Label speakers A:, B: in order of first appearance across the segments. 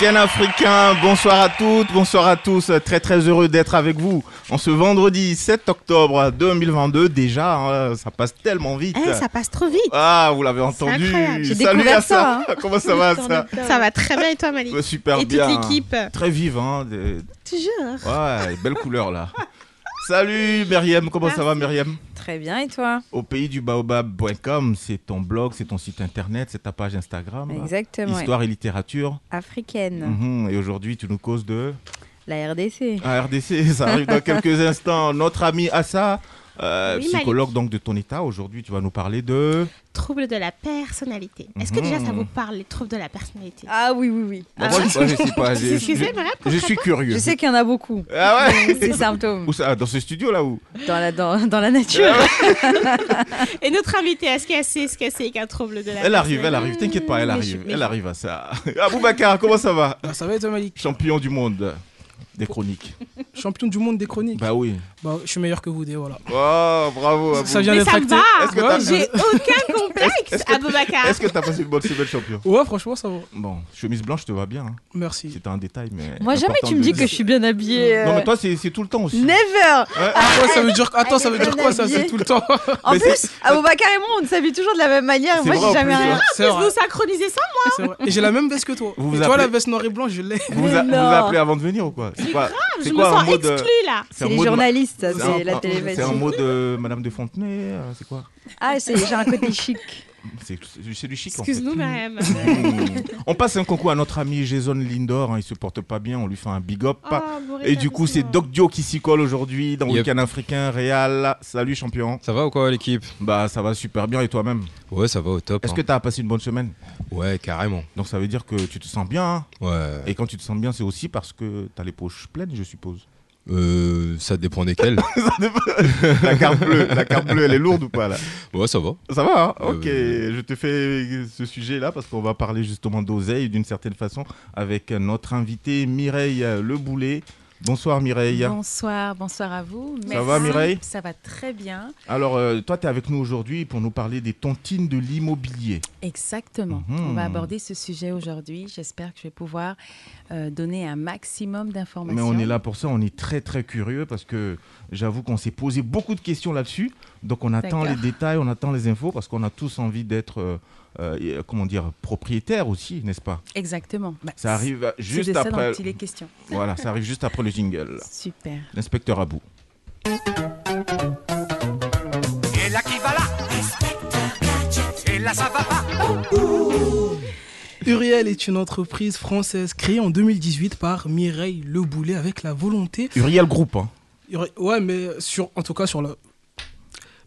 A: Week-end africain,
B: bonsoir à toutes, bonsoir à tous, très très heureux d'être avec vous en ce vendredi 7 octobre 2022, déjà, hein, ça passe tellement vite.
C: Eh, ça passe trop vite.
B: Ah, vous l'avez entendu. Salut à ça.
C: ça,
B: Comment ça va ça
C: Ça va très bien et toi, Malik
B: Super
C: Et
B: bien.
C: toute l'équipe
B: Très vive, hein. des-
C: Toujours.
B: Ouais, belle couleur là. Salut Myriam, comment ça va Myriam?
D: Très bien, et toi?
B: Au pays du baobab.com, c'est ton blog, c'est ton site internet, c'est ta page Instagram.
D: Exactement.
B: Histoire et littérature.
D: Africaine,
B: Mhm, Et aujourd'hui, tu nous causes de?
D: La RDC.
B: Ah, RDC, ça arrive dans quelques instants. Notre ami Assa, euh,
C: Oui,
B: psychologue donc de ton état, aujourd'hui tu vas nous parler de...
C: Troubles de la personnalité. Est-ce que déjà ça
B: Mhm.
C: vous parle, les troubles de la personnalité?
D: Ah oui, oui, oui.
B: Moi, je, moi, je sais pas, je, je- suis curieux.
D: Je sais qu'il y en a beaucoup.
B: Ah ouais
D: Ces symptômes
B: Où ça Dans ce studio là où?
D: Dans la, dans, dans la nature.
C: Et notre invité, est-ce qu'elle sait ce que c'est qu'un trouble de la
B: Elle arrive, elle arrive, t'inquiète pas, elle arrive, elle arrive à ça. Aboubacar, comment ça va?
E: Ah, ça va et toi Malik?
B: Champion du monde des chroniques.
E: Champion du monde des chroniques.
B: Bah oui.
E: Bah, je suis meilleur que vous, des voilà.
B: Oh, bravo Abou.
E: Ça vient d'être
C: ça
E: acté.
C: J'ai aucun complexe,
B: Est-ce
C: Aboubacar
B: Est-ce que t'as passé une bonne semaine champion?
E: Ouais, franchement, ça va.
B: Bon, chemise blanche te va bien. hein.
E: Merci.
B: C'est un détail, mais...
D: Moi, jamais tu me dis que je suis bien habillée. euh,
B: Non, mais toi, c'est tout le temps aussi.
D: Never
B: Ouais.
E: Ah, ouais, ça veut dire... Attends, ça veut dire quoi ça C'est tout le temps?
D: En plus, Aboubacar et moi, on s'habille toujours de la même manière. Moi, j'ai jamais rien.
B: hein.
E: C'est
C: Vous synchronisez ça
E: c'est vrai. Et j'ai la même veste que toi.
B: Vous
E: Et
B: vous
E: toi, la veste noire et blanche, je l'ai.
B: Vous vous appelez avant de venir ou quoi? C'est quoi,
C: Je
B: c'est
C: me
B: quoi
C: sens
B: un mot de...
C: exclue là
B: c'est
D: les journalistes,
B: c'est
D: la
B: C'est un
D: télévision.
B: mot de Madame de Fontenay euh, C'est quoi?
D: Ah, c'est- j'ai un côté chic.
B: C'est du chic en fait.
C: Excuse-nous, Mariam.
B: Mmh. On passe un concours à notre ami Jason Lindor, hein, il se porte pas bien, on lui fait un big up.
C: Oh,
B: Et du coup, c'est Doc Dio qui s'y colle aujourd'hui dans
F: Yep.
B: Week-end africain, Réal. Salut champion.
F: Ça va ou quoi l'équipe?
B: Bah ça va super bien et toi-même?
F: Ouais, ça va au top.
B: Est-ce
F: hein.
B: que tu as passé une bonne semaine?
F: Ouais, carrément.
B: Donc ça veut dire que tu te sens bien. hein?
F: Ouais.
B: Et quand tu te sens bien, c'est aussi parce que tu as les poches pleines, je suppose.
F: Euh, ça dépend desquels.
B: la carte bleue, la carte bleue, elle est lourde ou pas là
F: ouais, ça va.
B: Ça va, hein
F: Euh,
B: Ok, je te fais ce sujet-là parce qu'on va parler justement d'oseille d'une certaine façon avec notre invité Mireille Le Boulet. Bonsoir Mireille.
D: Bonsoir, bonsoir à vous.
B: Ça va, Mireille?
D: Ça va très bien.
B: Alors, euh, toi, tu es avec nous aujourd'hui pour nous parler des tontines de l'immobilier.
D: Exactement.
B: Mhm.
D: On va aborder ce sujet aujourd'hui. J'espère que je vais pouvoir euh, donner un maximum d'informations.
B: Mais on est là pour ça, on est très très curieux parce que j'avoue qu'on s'est posé beaucoup de questions là-dessus. Donc on attend les détails, on attend les infos parce qu'on a tous envie d'être, euh, euh, comment dire, propriétaire aussi, n'est-ce pas?
D: Exactement. Bah,
B: Ça arrive juste
D: de ça
B: après.
D: dont il est question.
B: Voilà, ça arrive juste après le jingle.
D: Super.
B: L'inspecteur Abou.
G: Et là qui va là? Et là ça va pas
E: Uriel est une entreprise française créée en 2018 par Mireille Le Boulet avec la volonté...
B: Uriel Group. hein.
E: Ouais, mais sur, en tout cas sur la...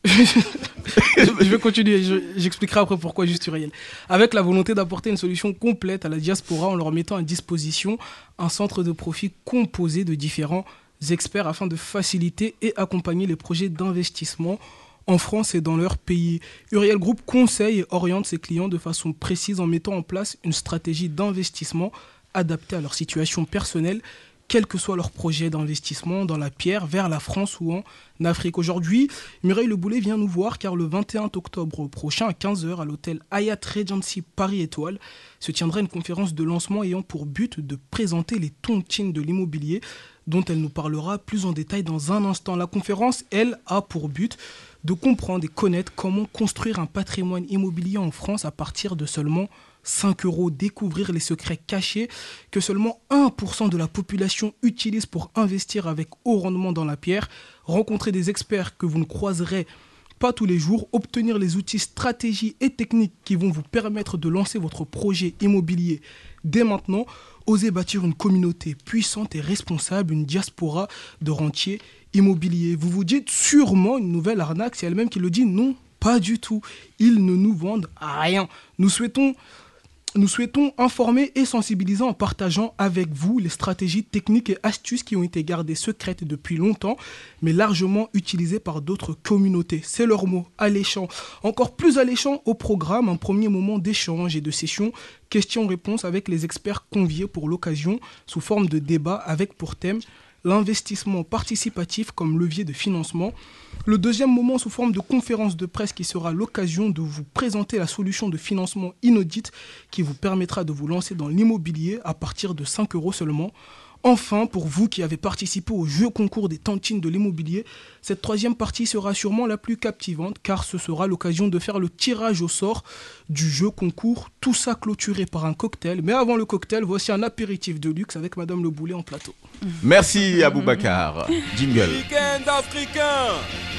E: je vais continuer, je- j'expliquerai après pourquoi juste Uriel. Avec la volonté d'apporter une solution complète à la diaspora en leur mettant à disposition un centre de profit composé de différents experts afin de faciliter et accompagner les projets d'investissement en France et dans leur pays. Uriel Group conseille et oriente ses clients de façon précise en mettant en place une stratégie d'investissement adaptée à leur situation personnelle, quel que soit leur projet d'investissement dans la pierre, vers la France ou en Afrique. Aujourd'hui, Mireille Le Boulet vient nous voir car le 21 octobre prochain à 15h à l'hôtel Hyatt Regency Paris Étoile se tiendra une conférence de lancement ayant pour but de présenter les tontines de l'immobilier dont elle nous parlera plus en détail dans un instant. La conférence, elle, a pour but de comprendre et connaître comment construire un patrimoine immobilier en France à partir de seulement 5 euros, découvrir les secrets cachés que seulement 1% de la population utilise pour investir avec haut rendement dans la pierre, rencontrer des experts que vous ne croiserez pas tous les jours, obtenir les outils, stratégies et techniques qui vont vous permettre de lancer votre projet immobilier dès maintenant, oser bâtir une communauté puissante et responsable, une diaspora de rentiers immobiliers. Vous vous dites sûrement une nouvelle arnaque, c'est elle-même qui le dit, non Pas du tout. Ils ne nous vendent rien. Nous souhaitons nous souhaitons informer et sensibiliser en partageant avec vous les stratégies techniques et astuces qui ont été gardées secrètes depuis longtemps, mais largement utilisées par d'autres communautés. C'est leur mot, alléchant. Encore plus alléchant au programme, un premier moment d'échange et de session, questions-réponses avec les experts conviés pour l'occasion, sous forme de débat avec pour thème l'investissement participatif comme levier de financement. Le deuxième moment sous forme de conférence de presse qui sera l'occasion de vous présenter la solution de financement inaudite qui vous permettra de vous lancer dans l'immobilier à partir de 5 euros seulement. Enfin, pour vous qui avez participé au jeu concours des tantines de l'immobilier, cette troisième partie sera sûrement la plus captivante car ce sera l'occasion de faire le tirage au sort du jeu concours, tout ça clôturé par un cocktail. Mais avant le cocktail, voici un apéritif de luxe avec Madame Le Boulet en plateau.
B: Merci Aboubacar. Jingle.
H: Week-end africain,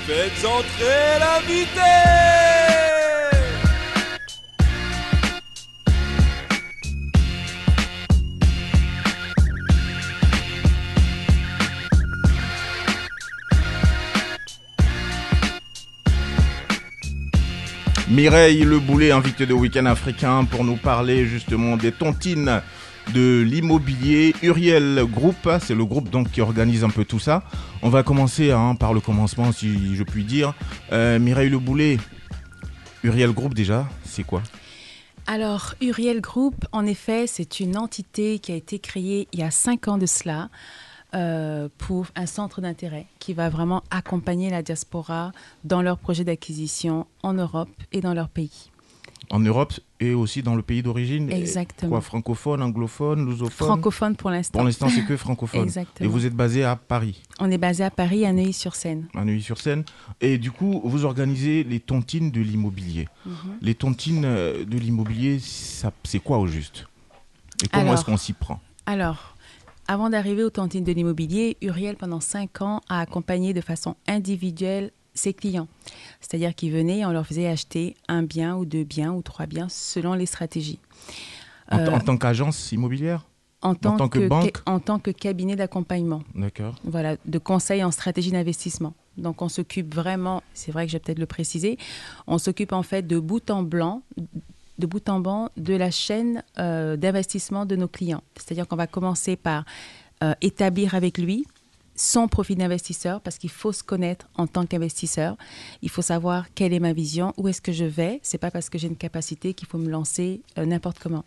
H: faites entrer l'invité
B: Mireille Le Boulet, invité de Week-end africain pour nous parler justement des tontines de l'immobilier. Uriel Group, c'est le groupe donc qui organise un peu tout ça. On va commencer hein, par le commencement si je puis dire. Euh, Mireille Le Boulet, Uriel Group déjà, c'est quoi?
D: Alors, Uriel Group, en effet, c'est une entité qui a été créée il y a cinq ans de cela euh, pour un centre d'intérêt qui va vraiment accompagner la diaspora dans leurs projets d'acquisition en Europe et dans leur pays.
B: En Europe et aussi dans le pays d'origine
D: Exactement.
B: Quoi, francophone, anglophone, lusophone?
D: Francophone pour l'instant.
B: Pour l'instant, c'est que francophone.
D: Exactement.
B: Et vous êtes basé à Paris,
D: On est basé à Paris, à Neuilly-sur-Seine.
B: à Neuilly-sur-Seine. Et du coup, vous organisez les tontines de l'immobilier.
D: Mhm.
B: Les tontines euh, de l'immobilier, c'est quoi au juste? Et comment est-ce qu'on s'y prend?
D: Alors, avant d'arriver aux tontines de l'immobilier, Uriel, pendant cinq ans, a accompagné de façon individuelle ses clients. C'est-à-dire qu'ils venaient, on leur faisait acheter un bien ou deux biens ou trois biens selon les stratégies.
B: en,
D: Euh,
B: en tant qu'agence immobilière?
D: en tant,
B: tant que banque?
D: En tant que cabinet d'accompagnement.
B: D'accord.
D: voilà, de conseil en stratégie d'investissement. Donc on s'occupe vraiment, c'est vrai que je vais peut-être le préciser, on s'occupe en fait de bout en blanc, de bout en blanc de la chaîne euh, d'investissement de nos clients. C'est-à-dire qu'on va commencer par euh, établir avec lui son profil d'investisseur parce qu'il faut se connaître en tant qu'investisseur. Il faut savoir quelle est ma vision, où est-ce que je vais. C'est pas parce que j'ai une capacité qu'il faut me lancer euh, n'importe comment.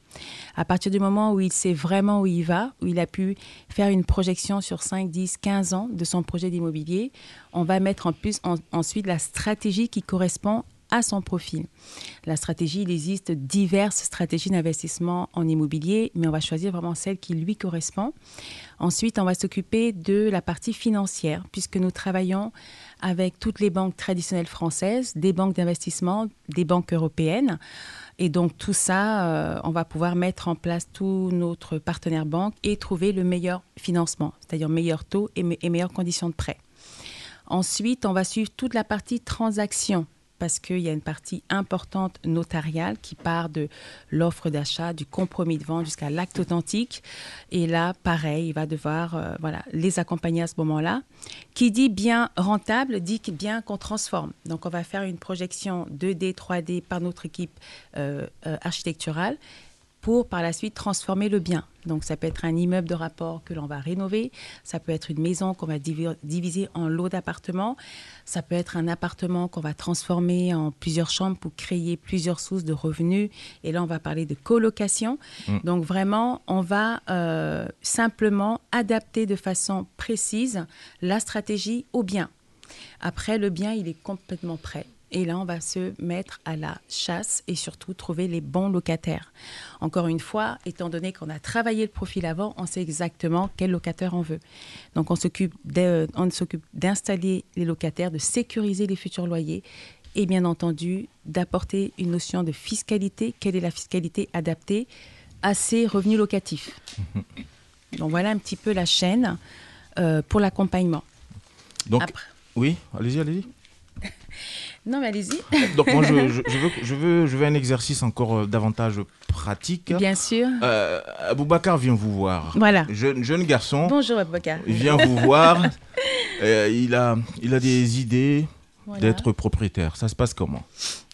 D: À partir du moment où il sait vraiment où il va, où il a pu faire une projection sur 5, 10, 15 ans de son projet d'immobilier, on va mettre en plus en- ensuite la stratégie qui correspond à son profil. La stratégie, il existe diverses stratégies d'investissement en immobilier, mais on va choisir vraiment celle qui lui correspond. Ensuite, on va s'occuper de la partie financière, puisque nous travaillons avec toutes les banques traditionnelles françaises, des banques d'investissement, des banques européennes. Et donc tout ça, euh, on va pouvoir mettre en place tous notre partenaires banques et trouver le meilleur financement, c'est-à-dire meilleur taux et meilleures conditions de prêt. Ensuite, on va suivre toute la partie transaction parce qu'il y a une partie importante notariale qui part de l'offre d'achat, du compromis de vente jusqu'à l'acte authentique. Et là, pareil, il va devoir euh, voilà, les accompagner à ce moment-là. Qui dit bien rentable dit bien qu'on transforme. Donc, on va faire une projection 2D, 3D par notre équipe euh, euh, architecturale pour par la suite transformer le bien. Donc ça peut être un immeuble de rapport que l'on va rénover, ça peut être une maison qu'on va divi- diviser en lots d'appartements, ça peut être un appartement qu'on va transformer en plusieurs chambres pour créer plusieurs sources de revenus. Et là, on va parler de colocation.
I: Mm.
D: Donc vraiment, on va euh, simplement adapter de façon précise la stratégie au bien. Après, le bien, il est complètement prêt. Et là, on va se mettre à la chasse et surtout trouver les bons locataires. Encore une fois, étant donné qu'on a travaillé le profil avant, on sait exactement quel locataire on veut. Donc, on s'occupe d'installer les locataires, de sécuriser les futurs loyers et bien entendu d'apporter une notion de fiscalité. Quelle est la fiscalité adaptée à ces revenus locatifs Donc, voilà un petit peu la chaîne euh, pour l'accompagnement.
B: Donc,
D: Après-
B: oui, allez-y, allez-y.
D: Non, mais allez-y.
B: Donc moi, je, je- je veux, je, veux, je veux un exercice encore euh, davantage pratique.
D: Bien sûr.
B: Euh, Aboubacar vient vous voir.
D: Voilà.
B: Jeune, jeune garçon.
D: Bonjour, Aboubacar.
B: Il vient vous voir. Euh, il, a, il a des idées,
D: Voilà.
B: d'être propriétaire Ça se passe comment?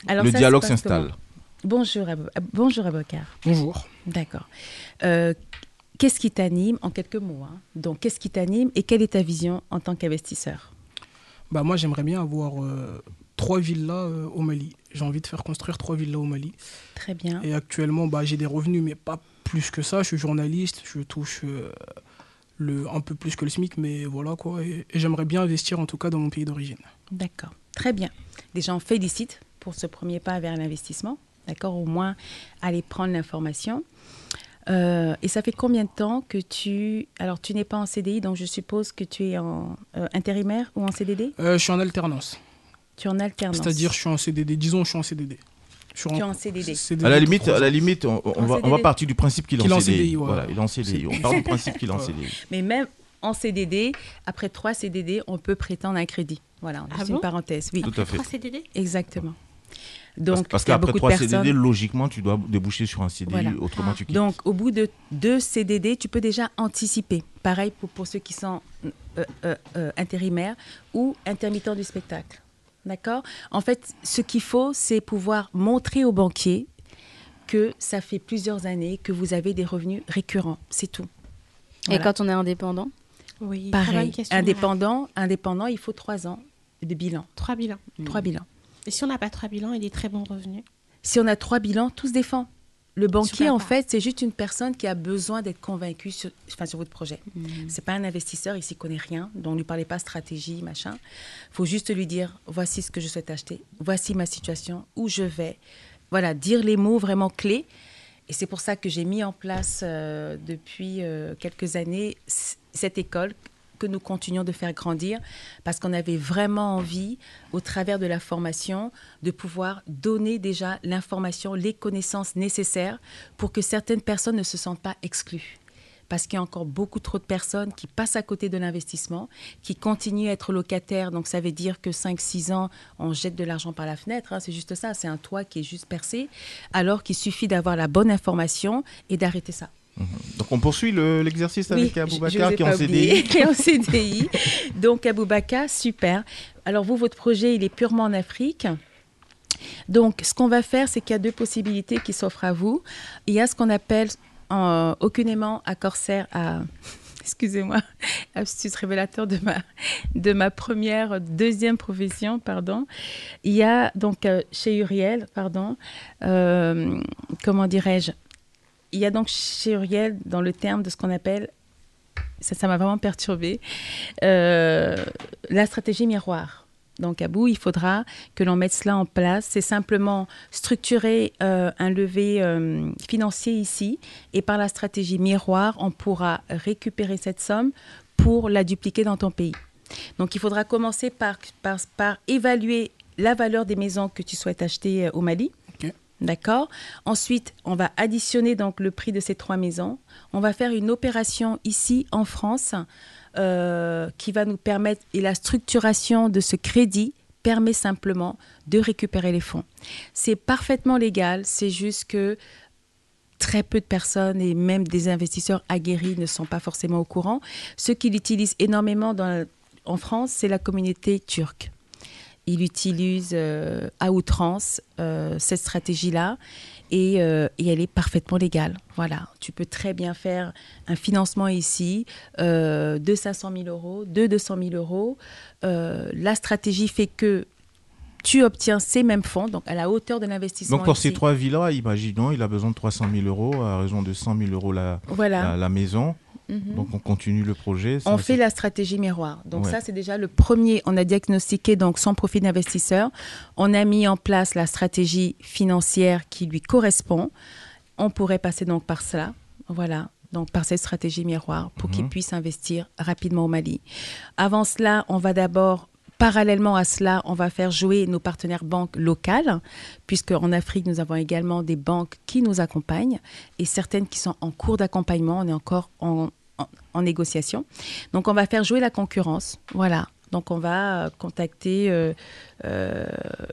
D: Alors,
B: Le
D: ça
B: dialogue s'installe.
D: Bonjour, euh, bonjour Aboukar.
E: Bonjour.
D: D'accord. Euh, qu'est-ce qui t'anime en quelques mots hein? Donc, qu'est-ce qui t'anime et quelle est ta vision en tant qu'investisseur?
E: Bah, moi, j'aimerais bien avoir euh, trois villas euh, au Mali. J'ai envie de faire construire trois villas au Mali.
D: Très bien.
E: Et actuellement, bah, j'ai des revenus, mais pas plus que ça. Je suis journaliste, je touche euh, le, un peu plus que le SMIC, mais voilà quoi. Et, et j'aimerais bien investir en tout cas dans mon pays d'origine.
D: D'accord. Très bien. Déjà, on félicite pour ce premier pas vers l'investissement. D'accord Au moins, aller prendre l'information. Euh, et ça fait combien de temps que tu... Alors, tu n'es pas en CDI, donc je suppose que tu es en euh, intérimaire ou en CDD
E: Euh, je suis en alternance.
D: Tu es en alternance.
E: C'est-à-dire, je suis en CDD. Disons, je suis en CDD. Je suis
D: Tu es en CDD.
B: À la limite, à la limite, on, va, on va
D: CDD.
B: partir du principe qu'il est en CDI.
E: CDI, ouais.
B: Voilà, il est en CDI. On part du principe qu'il est en. CDI.
D: Mais même en CDD, après trois CDD, on peut prétendre un crédit. Voilà,
C: Ah
D: c'est
C: bon
D: une parenthèse. Oui,
B: Tout à fait.
C: Trois CDD
D: exactement.
B: Parce,
D: Donc,
B: parce qu'après trois
D: personnes.
B: CDD, logiquement, tu dois déboucher sur un CDI,
D: Voilà.
B: autrement
C: Ah.
B: tu quittes.
D: Donc, au bout de deux CDD, tu peux déjà anticiper. Pareil pour, pour ceux qui sont euh, euh, euh, intérimaires ou intermittents du spectacle. D'accord? En fait, ce qu'il faut, c'est pouvoir montrer au banquier que ça fait plusieurs années que vous avez des revenus récurrents. C'est tout.
J: Et quand on est indépendant?
C: Oui, très bonne
D: Pareil.
C: question.
D: Indépendant, indépendant, il faut trois ans de bilan.
C: Trois bilans.
D: Trois bilans.
C: Et si on n'a pas trois bilans et des très bons revenus
D: Si on a trois bilans, tout se défend. Le banquier, en fait, c'est juste une personne qui a besoin d'être convaincue sur, enfin, sur votre projet. C'est pas un investisseur, il s'y connaît rien, donc ne lui parlez pas stratégie, machin. faut juste lui dire, voici ce que je souhaite acheter, voici ma situation, où je vais. Voilà, dire les mots vraiment clés. Et c'est pour ça que j'ai mis en place euh, depuis euh, quelques années cette école que nous continuons de faire grandir parce qu'on avait vraiment envie, au travers de la formation, de pouvoir donner déjà l'information, les connaissances nécessaires pour que certaines personnes ne se sentent pas exclues. Parce qu'il y a encore beaucoup trop de personnes qui passent à côté de l'investissement, qui continuent à être locataires. Donc ça veut dire que 5-6 ans, on jette de l'argent par la fenêtre. hein. C'est juste ça, c'est un toit qui est juste percé. Alors qu'il suffit d'avoir la bonne information et d'arrêter ça.
B: Donc on poursuit le- l'exercice avec
D: vous ai
B: qui est en CDI.
D: qui est en CDI. Donc, Aboubaka, super. Alors, vous, votre projet, il est purement en Afrique. Donc, ce qu'on va faire, c'est qu'il y a deux possibilités qui s'offrent à vous. Il y a ce qu'on appelle euh, aucunement à Corsair, à. Excusez-moi, astuce révélateur de ma, de ma première, deuxième profession, pardon. Il y a donc euh, chez Uriel, pardon, euh, comment dirais-je, il y a donc chez Uriel, dans le terme de ce qu'on appelle, ça ça m'a vraiment perturbée, euh, la stratégie miroir. Donc à bout, il faudra que l'on mette cela en place. C'est simplement structurer euh, un levé euh, financier ici et par la stratégie miroir, on pourra récupérer cette somme pour la dupliquer dans ton pays. Donc il faudra commencer par, par, par évaluer la valeur des maisons que tu souhaites acheter euh, au Mali. D'accord. Ensuite, on va additionner donc le prix de ces trois maisons. On va faire une opération ici en France euh, qui va nous permettre, et la structuration de ce crédit permet simplement de récupérer les fonds. C'est parfaitement légal, c'est juste que très peu de personnes et même des investisseurs aguerris ne sont pas forcément au courant. Ceux qui l'utilisent énormément en France, c'est la communauté turque. Il utilise euh, à outrance euh, cette stratégie-là et, euh, et elle est parfaitement légale. Voilà, tu peux très bien faire un financement ici de 500 000 euros, de 200 000 euros. La stratégie fait que tu obtiens ces mêmes fonds, donc à la hauteur de l'investissement.
B: Donc pour
D: ici.
B: ces trois villas, imaginons, il a besoin de 300 000 euros à raison de 100 000 euros la,
D: Voilà.
B: la, la maison.
D: Mhm.
B: Donc on continue le projet.
D: On fait la stratégie miroir. Donc
B: Ouais.
D: ça, c'est déjà le premier. On a diagnostiqué donc son profil d'investisseur. On a mis en place la stratégie financière qui lui correspond. On pourrait passer donc par cela. Voilà. Donc par cette stratégie miroir pour qu'il
B: Mhm.
D: puisse investir rapidement au Mali. Avant cela, on va d'abord Parallèlement à cela, on va faire jouer nos partenaires banques locales, puisque en Afrique, nous avons également des banques qui nous accompagnent et certaines qui sont en cours d'accompagnement. On est encore en, en- en négociation. Donc, on va faire jouer la concurrence. Voilà. Donc, on va euh, contacter euh, euh,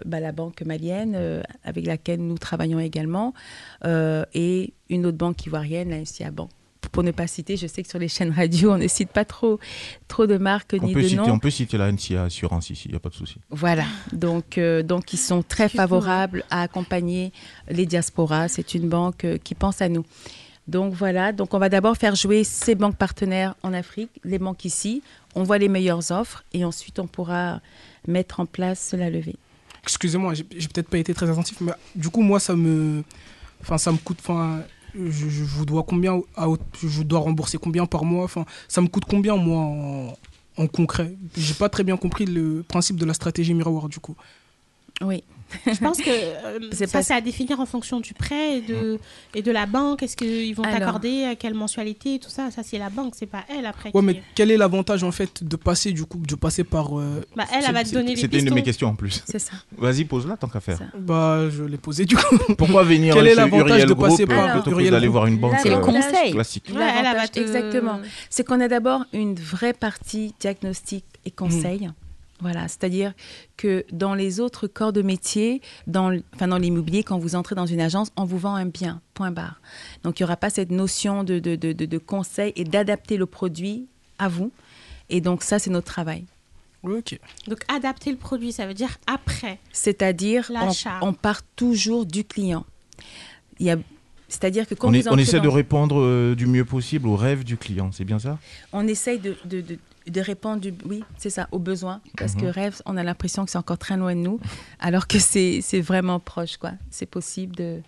D: bah, la banque malienne euh, avec laquelle nous travaillons également euh, et une autre banque ivoirienne, la SCA Bank. pour ne pas citer, je sais que sur les chaînes radio, on ne cite pas trop, trop de marques
B: On
D: ni
B: peut,
D: de
B: citer,
D: noms.
B: on peut citer la NCA Assurance ici, il n'y a pas de souci.
D: Voilà, donc, euh, donc ils sont très favorables à accompagner les diasporas. C'est une banque euh, qui pense à nous. Donc voilà, donc on va d'abord faire jouer ces banques partenaires en Afrique, les banques ici. On voit les meilleures offres et ensuite on pourra mettre en place la levée.
E: Excusez-moi, j'ai peut-être pas été très attentif, mais du coup, moi, ça me, enfin, ça me coûte, enfin, je, je vous dois combien, à, je dois rembourser combien par mois, enfin, ça me coûte combien moi en, en concret? J'ai pas très bien compris le principe de la stratégie miroir du coup.
D: Oui.
C: Je pense que euh,
D: C'est
C: ça,
D: pas-
C: c'est à définir en fonction du prêt et de, et de la banque. Est-ce qu'ils vont
D: Alors.
C: t'accorder à quelle mensualité, tout ça? Ça, c'est la banque, c'est pas elle après.
E: Ouais,
C: qui-
E: mais quel est l'avantage en fait de passer du coup, de passer par, euh,
C: Bah, elle, elle va te donner les
B: C'était une de mes questions en plus.
D: C'est ça.
B: Vas-y, pose-la tant qu'à faire.
E: Bah, je l'ai posé du coup.
B: Pourquoi venir
E: Quel est l'avantage de passer
B: euh,
D: par
B: plutôt que
E: Uriel
B: d'aller voir une banque
I: C'est le
B: euh,
I: conseil.
B: classique
C: Ouais, elle, elle va te-
D: Exactement. C'est qu'on a d'abord une vraie partie diagnostic et conseil. Voilà, c'est-à-dire que dans les autres corps de métier, dans, enfin dans l'immobilier, quand vous entrez dans une agence, on vous vend un bien, point barre. Donc il n'y aura pas cette notion de, de, de, de- de conseil et d'adapter le produit à vous. Et donc ça, c'est notre travail.
E: ok.
C: Donc, adapter le produit, ça veut dire après.
D: C'est-à-dire, on,
C: L'achat.
D: on part toujours du client. Il y a, c'est-à-dire que quand
B: On,
D: vous
B: est- on essaie
D: dans-
B: de répondre euh, du mieux possible aux rêves du client, c'est bien ça?
D: On essaye de, de, de, de répondre, du, oui, c'est ça, aux besoins. Parce que
B: Mhm.
D: rêve, on a l'impression que c'est encore très loin de nous, alors que c'est c'est vraiment proche, quoi. C'est possible de,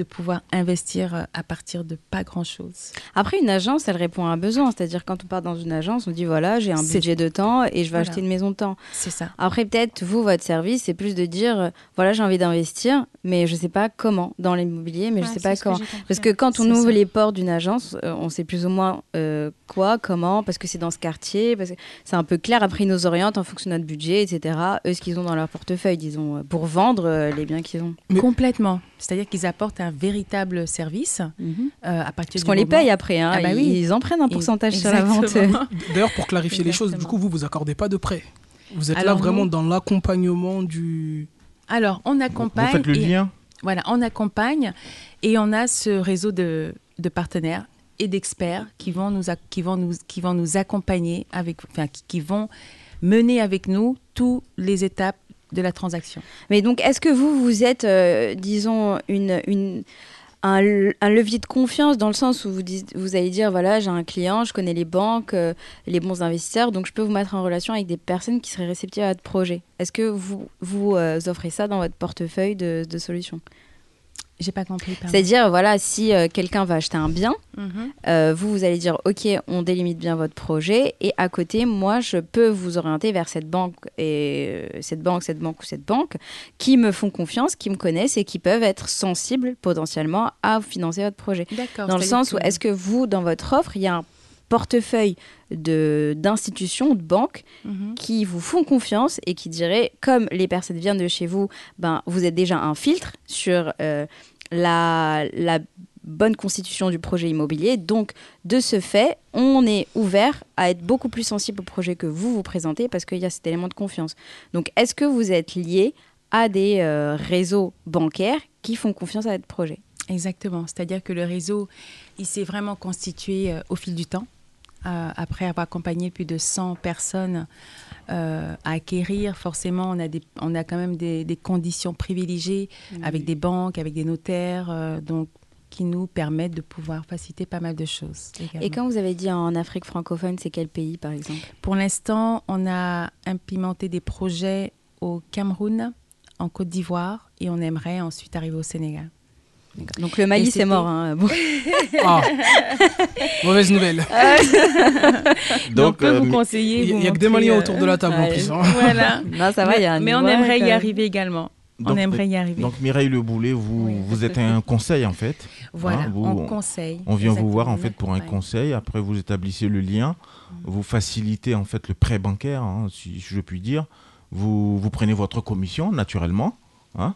D: de pouvoir investir euh, à partir de pas grand-chose.
I: Après, une agence, elle répond à un besoin. C'est-à-dire, quand on part dans une agence, on dit voilà, j'ai un budget de temps et je vais
D: Voilà.
I: acheter une maison de temps.
D: C'est ça.
I: Après, peut-être, vous, votre service, c'est plus de dire euh, voilà, j'ai envie d'investir, mais je sais pas comment dans l'immobilier, mais je
C: Ouais,
I: sais pas
C: que
I: comment. Parce que quand on ouvre
D: ça.
I: les portes d'une agence, euh, on sait plus ou moins euh, quoi, comment, parce que c'est dans ce quartier, parce que c'est un peu clair. Après, ils nous orientent en fonction de notre budget, etc. Eux, ce qu'ils ont dans leur portefeuille, disons, pour vendre euh, les biens qu'ils ont.
E: Mais-
D: Complètement. C'est-à-dire qu'ils apportent un véritable service euh, à partir
I: Parce
D: du
I: qu'on les
D: moment-
I: paye après, hein.
D: Ah bah
I: ils,
D: oui.
I: ils en prennent un
D: Et-
I: pourcentage sur la vente.
E: D'ailleurs, pour clarifier les choses, du coup, vous vous accordez pas de prêt. Vous êtes
D: Alors,
E: là vraiment
D: nous-
E: dans l'accompagnement du.
D: Alors, on
B: Vous
D: accompagne.
B: faites le
D: et-
B: lien
D: Voilà, on accompagne et on a ce réseau de, de partenaires et d'experts qui vont nous qui vont nous qui vont nous accompagner avec enfin qui, qui vont mener avec nous toutes les étapes de la transaction.
I: Mais donc, est-ce que vous, vous êtes, euh, disons, un, le- un levier de confiance dans le sens où vous, allez dire, voilà, j'ai un client, je connais les banques, euh, les bons investisseurs, donc je peux vous mettre en relation avec des personnes qui seraient réceptives à votre projet. Est-ce que vous, vous euh, offrez ça dans votre portefeuille de solutions?
D: J'ai pas compris.
I: C'est-à-dire, voilà, si euh, quelqu'un va acheter un bien,
D: Mhm.
I: euh, vous, vous allez dire, OK, on délimite bien votre projet. Et à côté, moi, je peux vous orienter vers cette banque, et euh, cette banque, cette banque ou cette banque, qui me font confiance, qui me connaissent et qui peuvent être sensibles potentiellement à financer votre projet.
D: D'accord.
I: Dans le sens où, est-ce que vous, dans votre offre, il y a un portefeuille de- d'institutions, de, banques
D: Mhm.
I: qui vous font confiance et qui diraient, comme les personnes viennent de chez vous, ben, vous êtes déjà un filtre sur euh, la, la bonne constitution du projet immobilier. Donc, de ce fait, on est ouvert à être beaucoup plus sensible au projet que vous vous présentez parce qu'il y a cet élément de confiance. Donc, est-ce que vous êtes lié à des euh, réseaux bancaires qui font confiance à votre projet?
D: Exactement. C'est-à-dire que le réseau, il s'est vraiment constitué euh, au fil du temps. Euh, après avoir accompagné plus de 100 personnes euh, à acquérir, forcément, on a, des, on a quand même des, des conditions privilégiées avec des banques, avec des notaires, euh, donc qui nous permettent de pouvoir faciliter pas mal de choses. également.
I: Et quand vous avez dit en Afrique francophone, c'est quel pays par exemple?
D: Pour l'instant, on a implémenté des projets au Cameroun, en Côte d'Ivoire, et on aimerait ensuite arriver au Sénégal.
I: Donc le c'est
D: c'était-
I: mort. hein. Bon.
E: Ah Mauvaise nouvelle.
D: Donc, on peut
B: euh,
D: vous
B: mais-
D: conseiller.
E: Il y a- que des Maliens
D: euh,
E: autour de la table en plus, hein.
D: Voilà.
I: Non, ça va, il y a un
D: Mais on aimerait y arriver également. on
B: Donc,
D: aimerait y arriver.
B: Donc Mireille Le Boulet, vous,
D: Oui,
B: vous êtes un conseil en fait.
D: voilà,
B: hein, vous-
D: on conseille.
B: On vient vous voir en fait pour un
D: ouais.
B: conseil, après vous établissez le lien, vous facilitez en fait le prêt bancaire, hein, si je puis dire. Vous, vous prenez votre commission naturellement. hein.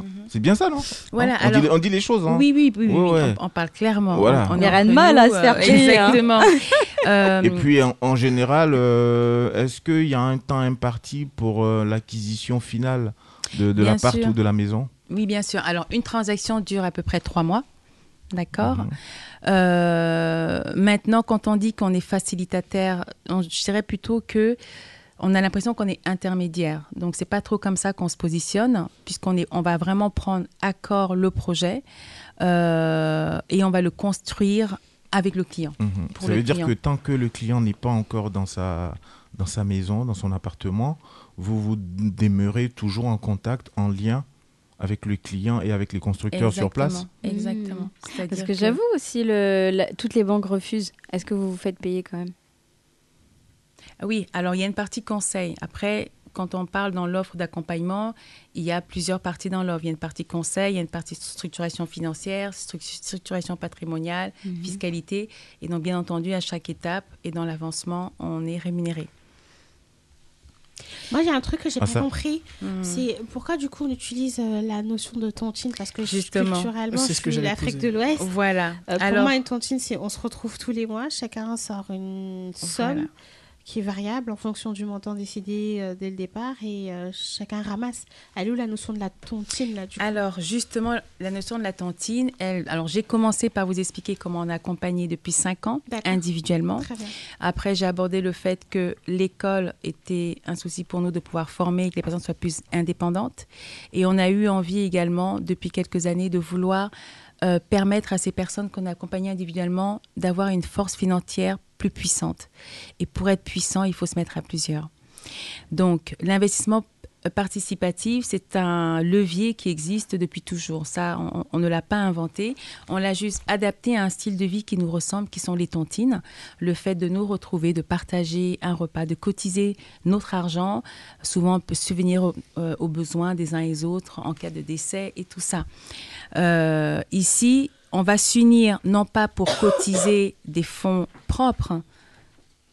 B: Hein C'est bien ça, non?
D: Mhm. Voilà,
B: on, dit,
D: alors-
B: on dit les choses. hein.
D: Oui, oui, oui, oui,
B: Ouais,
D: oui,
B: ouais.
D: On, on parle clairement.
B: Voilà.
D: On, on
I: a de mal à se faire
D: euh,
I: hein.
D: Exactement. Euh,
B: Et puis en, en général, euh, est-ce qu'il y a un temps imparti pour euh, l'acquisition finale de, de l'appart ou de la maison?
D: Oui, bien sûr. Alors, une transaction dure à peu près trois mois. D'accord?
B: Mhm.
D: Euh, maintenant, quand on dit qu'on est facilitateur, on- je dirais plutôt que on a l'impression qu'on est intermédiaire. Donc, c'est pas trop comme ça qu'on se positionne, puisqu'on est, on va vraiment prendre à corps le projet euh, et on va le construire avec le client.
B: Mhm.
D: pour
B: Ça
D: le
B: veut dire que tant que le client n'est pas encore dans sa, dans sa maison, dans son appartement, vous vous demeurez toujours en contact, en lien avec le client et avec les constructeurs sur place?
D: Exactement.
I: Mm. Parce que, j'avoue aussi, le, la- toutes les banques refusent. Est-ce que vous vous faites payer quand même?
D: Oui, alors il y a une partie conseil. Après, quand on parle dans l'offre d'accompagnement, il y a plusieurs parties dans l'offre. Il y a une partie conseil, il y a une partie structuration financière, stru- structuration patrimoniale,
C: Mhm.
D: fiscalité. Et donc, bien entendu, à chaque étape et dans l'avancement, on est rémunéré.
C: Moi, il y a un truc que j'ai
D: Ah,
C: pas
D: ça.
C: compris.
D: Hmm.
C: C'est pourquoi, du coup, on utilise euh, la notion de tontine? Parce que
D: Justement.
C: culturellement,
D: C'est
C: je
D: ce que
C: l'Afrique de l'Ouest.
D: Voilà.
C: Euh, pour
D: Alors-
C: moi, une tontine, c'est on se retrouve tous les mois. Chacun sort une somme. Qui est variable en fonction du montant décidé euh, dès le départ et euh, chacun ramasse. Elle est où la notion de la tontine là du coup?
D: Alors, justement, la notion de la tontine, elle, alors j'ai commencé par vous expliquer comment on a accompagné depuis cinq ans, individuellement. Après, j'ai abordé le fait que l'école était un souci pour nous de pouvoir former et que les personnes soient plus indépendantes. Et on a eu envie également, depuis quelques années, de vouloir euh, permettre à ces personnes qu'on a accompagnées individuellement d'avoir une force financière plus puissante. Et pour être puissant, il faut se mettre à plusieurs. Donc, l'investissement participatif, c'est un levier qui existe depuis toujours. Ça, on, ne l'a pas inventé. On l'a juste adapté à un style de vie qui nous ressemble, qui sont les tontines. Le fait de nous retrouver, de partager un repas, de cotiser notre argent. Souvent, peut subvenir aux, euh, aux besoins des uns et des autres en cas de décès et tout ça. Euh, ici, on va s'unir non pas pour cotiser des fonds propres,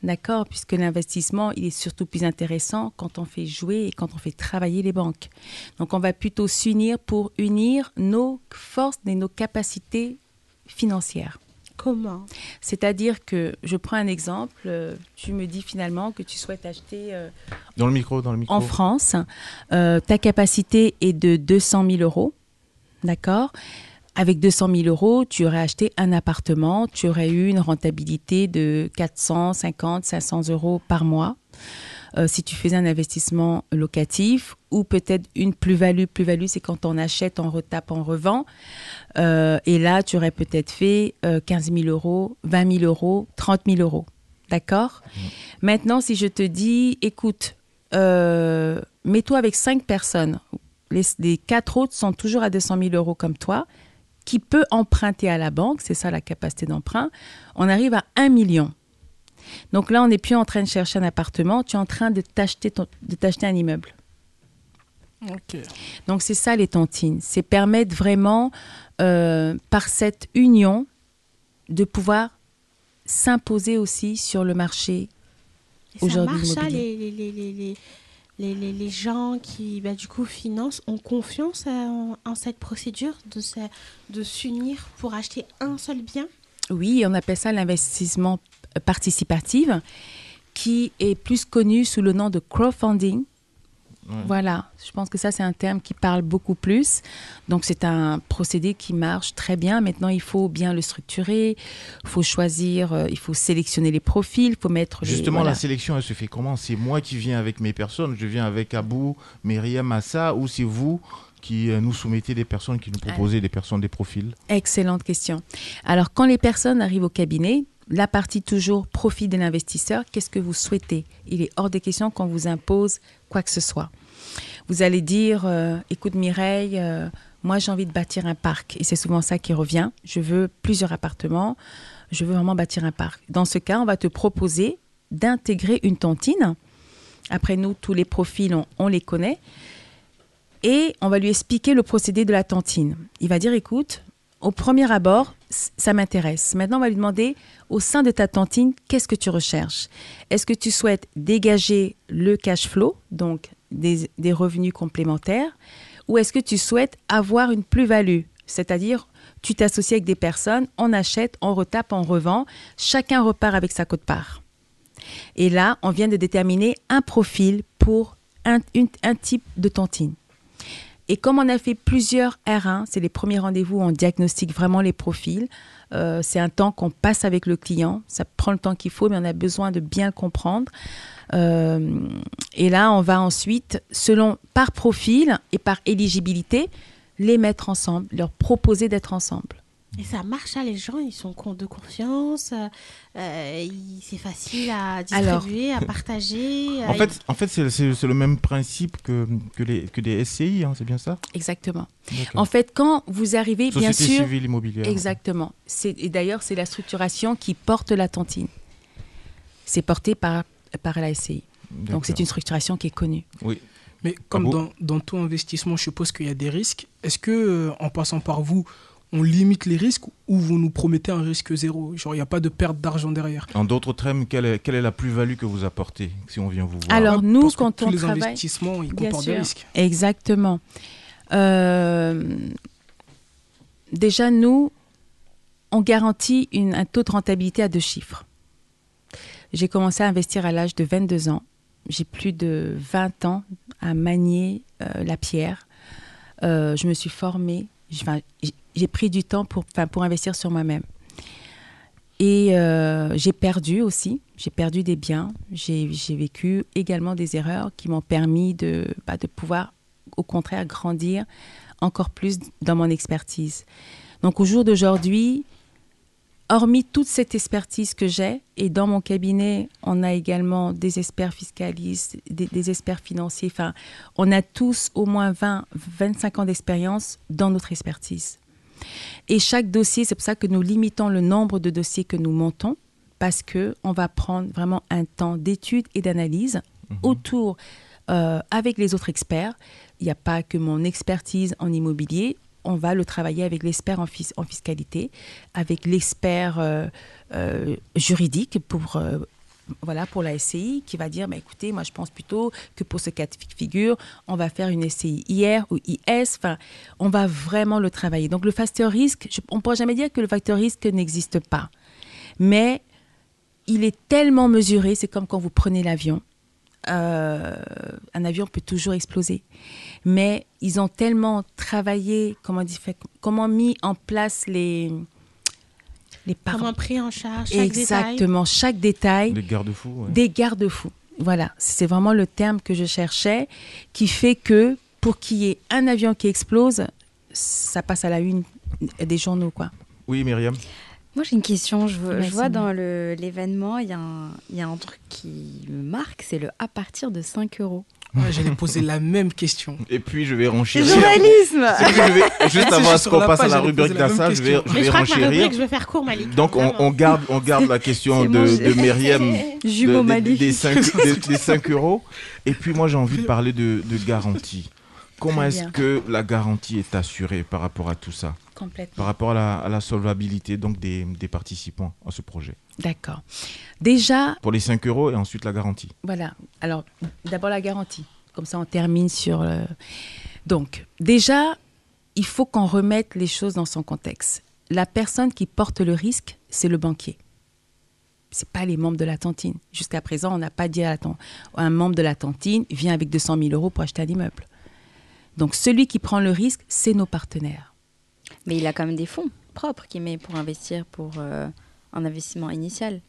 D: D'accord, puisque l'investissement, il est surtout plus intéressant quand on fait jouer et quand on fait travailler les banques. Donc, on va plutôt s'unir pour unir nos forces et nos capacités financières.
C: Comment?
D: C'est-à-dire que, je prends un exemple, euh, tu me dis finalement que tu souhaites acheter euh,
B: Dans le micro, dans le micro.
D: en France, euh, ta capacité est de 200 000 euros, d'accord? Avec 200 000 euros, tu aurais acheté un appartement, tu aurais eu une rentabilité de 450, 500 euros par mois. Euh, si tu faisais un investissement locatif ou peut-être une plus-value. Plus-value, c'est quand on achète, on retape, on revend. Euh, et là, tu aurais peut-être fait euh, 15 000 euros, 20 000 euros, 30 000 euros. D'accord? Maintenant, si je te dis, écoute, euh, mets-toi avec cinq personnes, les, les quatre autres sont toujours à 200 000 euros comme toi, qui peut emprunter à la banque, c'est ça la capacité d'emprunt, on arrive à 1 million. Donc là, on n'est plus en train de chercher un appartement, tu es en train de t'acheter ton- de t'acheter un immeuble.
E: Ok.
D: Donc c'est ça les tontines, c'est permettre vraiment, euh, par cette union, de pouvoir s'imposer aussi sur le marché
C: Et ça
D: aujourd'hui
C: marche ça, les, les, les, les, gens qui, bah, du coup, financent, ont confiance en, cette procédure de, de s'unir pour acheter un seul bien?
D: Oui, on appelle ça l'investissement participatif, qui est plus connu sous le nom de crowdfunding. Voilà, je pense que ça c'est un terme qui parle beaucoup plus. Donc c'est un procédé qui marche très bien. Maintenant il faut bien le structurer, il faut choisir, euh, il faut sélectionner les profils, il faut mettre les-
B: Justement,
D: voilà.
B: la sélection, elle se fait comment? C'est moi qui viens avec mes personnes, je viens avec Abou, Myriam, Assa, ou c'est vous qui euh, nous soumettez des personnes, qui nous proposez des personnes, des profils?
D: Excellente question. Alors, quand les personnes arrivent au cabinet, la partie toujours profit de l'investisseur, qu'est-ce que vous souhaitez? Il est hors de question qu'on vous impose quoi que ce soit. Vous allez dire, euh, écoute Mireille, euh, moi j'ai envie de bâtir un parc. Et c'est souvent ça qui revient. Je veux plusieurs appartements, je veux vraiment bâtir un parc. Dans ce cas, on va te proposer d'intégrer une tontine. Après nous, tous les profils, on- on les connaît et on va lui expliquer le procédé de la tantine. Il va dire, écoute, au premier abord, ça m'intéresse. Maintenant, on va lui demander, au sein de ta tantine, qu'est-ce que tu recherches? Est-ce que tu souhaites dégager le cash flow, donc des, revenus complémentaires, ou est-ce que tu souhaites avoir une plus-value? C'est-à-dire, tu t'associes avec des personnes, on achète, on retape, on revend, chacun repart avec sa cote-part. Et là, on vient de déterminer un profil pour un type de tantine. Et comme on a fait plusieurs R1, c'est les premiers rendez-vous où on diagnostique vraiment les profils. Euh, c'est un temps qu'on passe avec le client. Ça prend le temps qu'il faut, mais on a besoin de bien comprendre. Euh, et là, on va ensuite, selon par profil et par éligibilité, les mettre ensemble, leur proposer d'être ensemble.
C: Et ça marche, hein, les gens, ils sont de confiance, euh, euh, c'est facile à distribuer, à partager.
B: En
C: euh,
B: fait, en fait c'est le même principe que, que, les, que des SCI, hein, c'est bien ça?
D: Exactement. En fait, quand vous arrivez, bien
B: Société
D: sûr.
B: civile immobilière.
D: Exactement. Et d'ailleurs, c'est la structuration qui porte la tontine. C'est porté par, par la SCI. Donc, c'est une structuration qui est connue.
B: Oui.
E: Mais comme
B: bon?
E: dans, dans tout investissement, je suppose qu'il y a des risques. Est-ce que euh, en passant par vous, on limite les risques ou vous nous promettez un risque zéro Genre, il n'y a pas de perte d'argent derrière.
B: En d'autres termes, quelle est, quelle est la plus-value que vous apportez si on vient vous voir?
D: Alors, nous,
E: parce que
D: quand
E: tous
D: on
E: les investissements, ils comportent des risques.
D: Exactement. Euh, déjà, nous, on garantit une- un taux de rentabilité à deux chiffres. J'ai commencé à investir à l'âge de 22 ans. J'ai plus de 20 ans à manier euh, la pierre. Euh, je me suis formée. Enfin, J'ai pris du temps pour, pour investir sur moi-même. Et euh, j'ai perdu aussi. J'ai perdu des biens. J'ai j'ai vécu également des erreurs qui m'ont permis de, bah, de pouvoir, au contraire, grandir encore plus dans mon expertise. Donc au jour d'aujourd'hui, hormis toute cette expertise que j'ai, et dans mon cabinet, on a également des experts fiscalistes, des, des experts financiers, enfin, on a tous au moins 20, 25 ans d'expérience dans notre expertise. Et chaque dossier, c'est pour ça que nous limitons le nombre de dossiers que nous montons, parce que on va prendre vraiment un temps d'étude et d'analyse autour euh, avec les autres experts. Il n'y a pas que mon expertise en immobilier. On va le travailler avec l'expert en, fis- en fiscalité, avec l'expert euh, euh, juridique pour, euh, voilà, pour la SCI qui va dire bah, écoutez, moi je pense plutôt que pour ce cas de figure, on va faire une SCI IR ou IS. Enfin, on va vraiment le travailler. Donc le facteur risque, on ne pourra jamais dire que le facteur risque n'existe pas. Mais il est tellement mesuré, c'est comme quand vous prenez l'avion. Euh, un avion peut toujours exploser. Mais ils ont tellement travaillé, comment, dit, comment mis en place les, les par-
C: Comment pris en charge chaque détail?
D: Exactement, chaque détail
B: Les garde-fous. ouais.
D: des garde-fous. Voilà, c'est vraiment le terme que je cherchais, qui fait que pour qu'il y ait un avion qui explose, ça passe à la une des journaux, quoi.
B: Oui, Myriam.
I: Moi, j'ai une question. Je, vois- je
D: Vas-y.
I: vois dans l'événement, il y, a un- il y a un truc qui me marque, c'est le à partir de 5 euros.
E: Ouais, J'allais poser la même question.
B: Et puis je vais
I: Le
B: renchérir.
I: journalisme
B: je vais- juste avant qu'on passe à la rubrique d'Assa, je vais, je
C: Mais
B: vais
C: je crois que ma rubrique,
B: renchérir.
C: je vais faire court, Malik.
B: Donc on, on garde, on garde la question de, de. Myriam
I: Jumeau
B: de- des-
I: maléfique.
B: des 5, des, des 5 euros. Et puis moi j'ai envie de parler de, de garantie. Comment est-ce que la garantie est assurée par rapport à tout ça?
D: Complètement.
B: Par rapport à la, à la solvabilité donc des, des participants à ce projet
D: D'accord. Déjà,
B: Pour les 5 euros et ensuite la garantie.
D: Voilà. Alors, d'abord la garantie. Comme ça, on termine sur le... Donc, déjà, il faut qu'on remette les choses dans son contexte. La personne qui porte le risque, c'est le banquier. C'est pas les membres de la tantine. Jusqu'à présent, on n'a pas dit à un membre de la tantine vient avec 200 000 euros pour acheter un immeuble. Donc, celui qui prend le risque, c'est nos partenaires.
I: Mais il a quand même des fonds propres qu'il met pour investir pour euh, un investissement initial.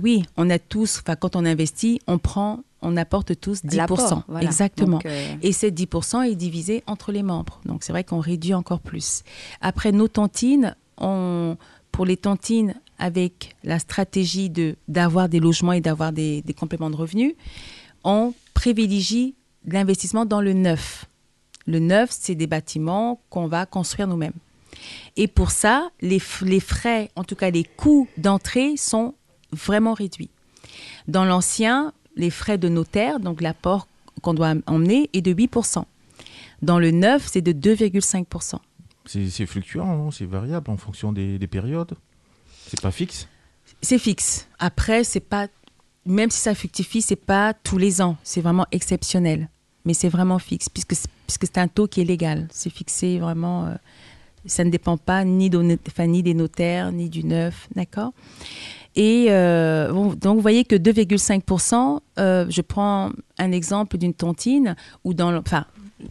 D: Oui, on a tous, enfin, quand on investit, on prend, on apporte tous 10%.
I: L'apport, voilà.
D: Exactement.
I: Donc, euh,
D: Et ces 10% est divisé entre les membres. Donc c'est vrai qu'on réduit encore plus. Après nos tantines, on, pour les tantines avec la stratégie de d'avoir des logements et d'avoir des, des compléments de revenus, on privilégie l'investissement dans le neuf. Le neuf, c'est des bâtiments qu'on va construire nous-mêmes. Et pour ça, les, frais, en tout cas les coûts d'entrée sont vraiment réduits. Dans l'ancien, les frais de notaire, donc l'apport qu'on doit emmener, est de 8%. Dans le neuf, c'est de 2,5%.
B: C'est c'est fluctuant, c'est variable en fonction des, des périodes? C'est pas fixe?
D: C'est fixe. Après, c'est pas, même si ça fructifie, c'est pas tous les ans. C'est vraiment exceptionnel. Mais c'est vraiment fixe, puisque, c'est- puisque c'est un taux qui est légal. C'est fixé vraiment. euh, ça ne dépend pas ni, enfin, des notaires, ni du neuf. D'accord? Et euh, donc, vous voyez que 2,5%, euh, je prends un exemple d'une tontine, où dans, enfin,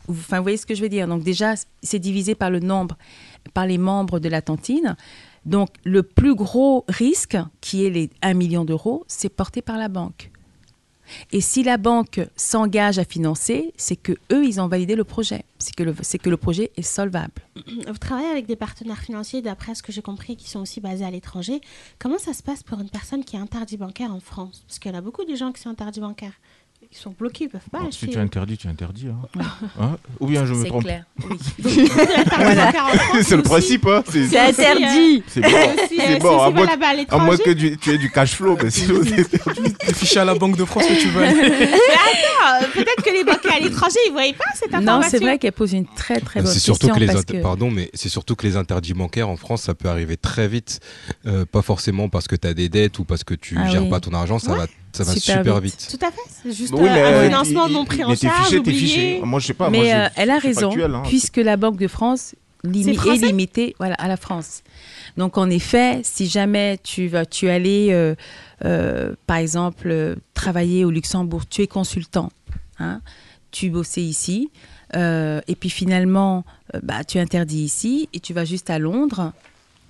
D: Enfin, vous voyez ce que je veux dire. Donc déjà, c'est divisé par le nombre, par les membres de la tontine. Donc le plus gros risque, qui est les 1 million d'euros, c'est porté par la banque. Et si la banque s'engage à financer, c'est que eux, ils ont validé le projet. C'est que le, que le projet est solvable.
C: Vous travaillez avec des partenaires financiers, d'après ce que j'ai compris, qui sont aussi basés à l'étranger. Comment ça se passe pour une personne qui est interdit bancaire en France? Parce qu'il y a beaucoup de gens qui sont interdits bancaires. Ils sont bloqués, ils peuvent pas
B: Alors,
C: acheter.
B: si tu es interdit, tu es interdit. Hein. Hein Ou bien je me
D: C'est
B: trompe.
D: clair. Oui.
C: Voilà.
B: c'est le principe, hein. C'est
I: C'est interdit.
B: c'est bon. C'est
C: euh,
B: bon.
C: si
B: À
C: tu
B: moins,
C: à
B: que tu, tu aies du cash flow. Mais sinon, c'est-
E: T'es fiché à la Banque de France que tu veux. aller.
C: Euh, Peut-être que les banquiers à l'étranger, ils ne voyaient pas cette information.
D: Non, c'est vrai qu'elle pose une très très bonne
F: C'est surtout
D: question
F: que les
D: parce que-
F: pardon, mais c'est surtout que les interdits bancaires en France, ça peut arriver très vite. Euh, pas forcément parce que tu as des dettes ou parce que tu
D: Ah
F: gères
D: oui.
F: pas ton argent, ça
C: Ouais.
F: va, ça va
D: Super
F: super,
D: vite.
F: vite.
C: Tout à fait. C'est juste
B: Oui,
C: euh,
B: mais,
C: un
B: euh,
C: financement non pris en charge,
B: fiché, t'es
C: oublié.
B: Moi, je sais pas. moi,
D: Mais
B: je-
D: euh, elle a raison,
B: hein.
D: puisque la Banque de France limi- est, limitée voilà, à la France. Donc, en effet, si jamais tu vas, tu allais, euh, euh, par exemple, euh, travailler au Luxembourg, tu es consultant, hein, tu bossais ici, euh, et puis finalement, euh, bah, tu es interdit ici, et tu vas juste à Londres,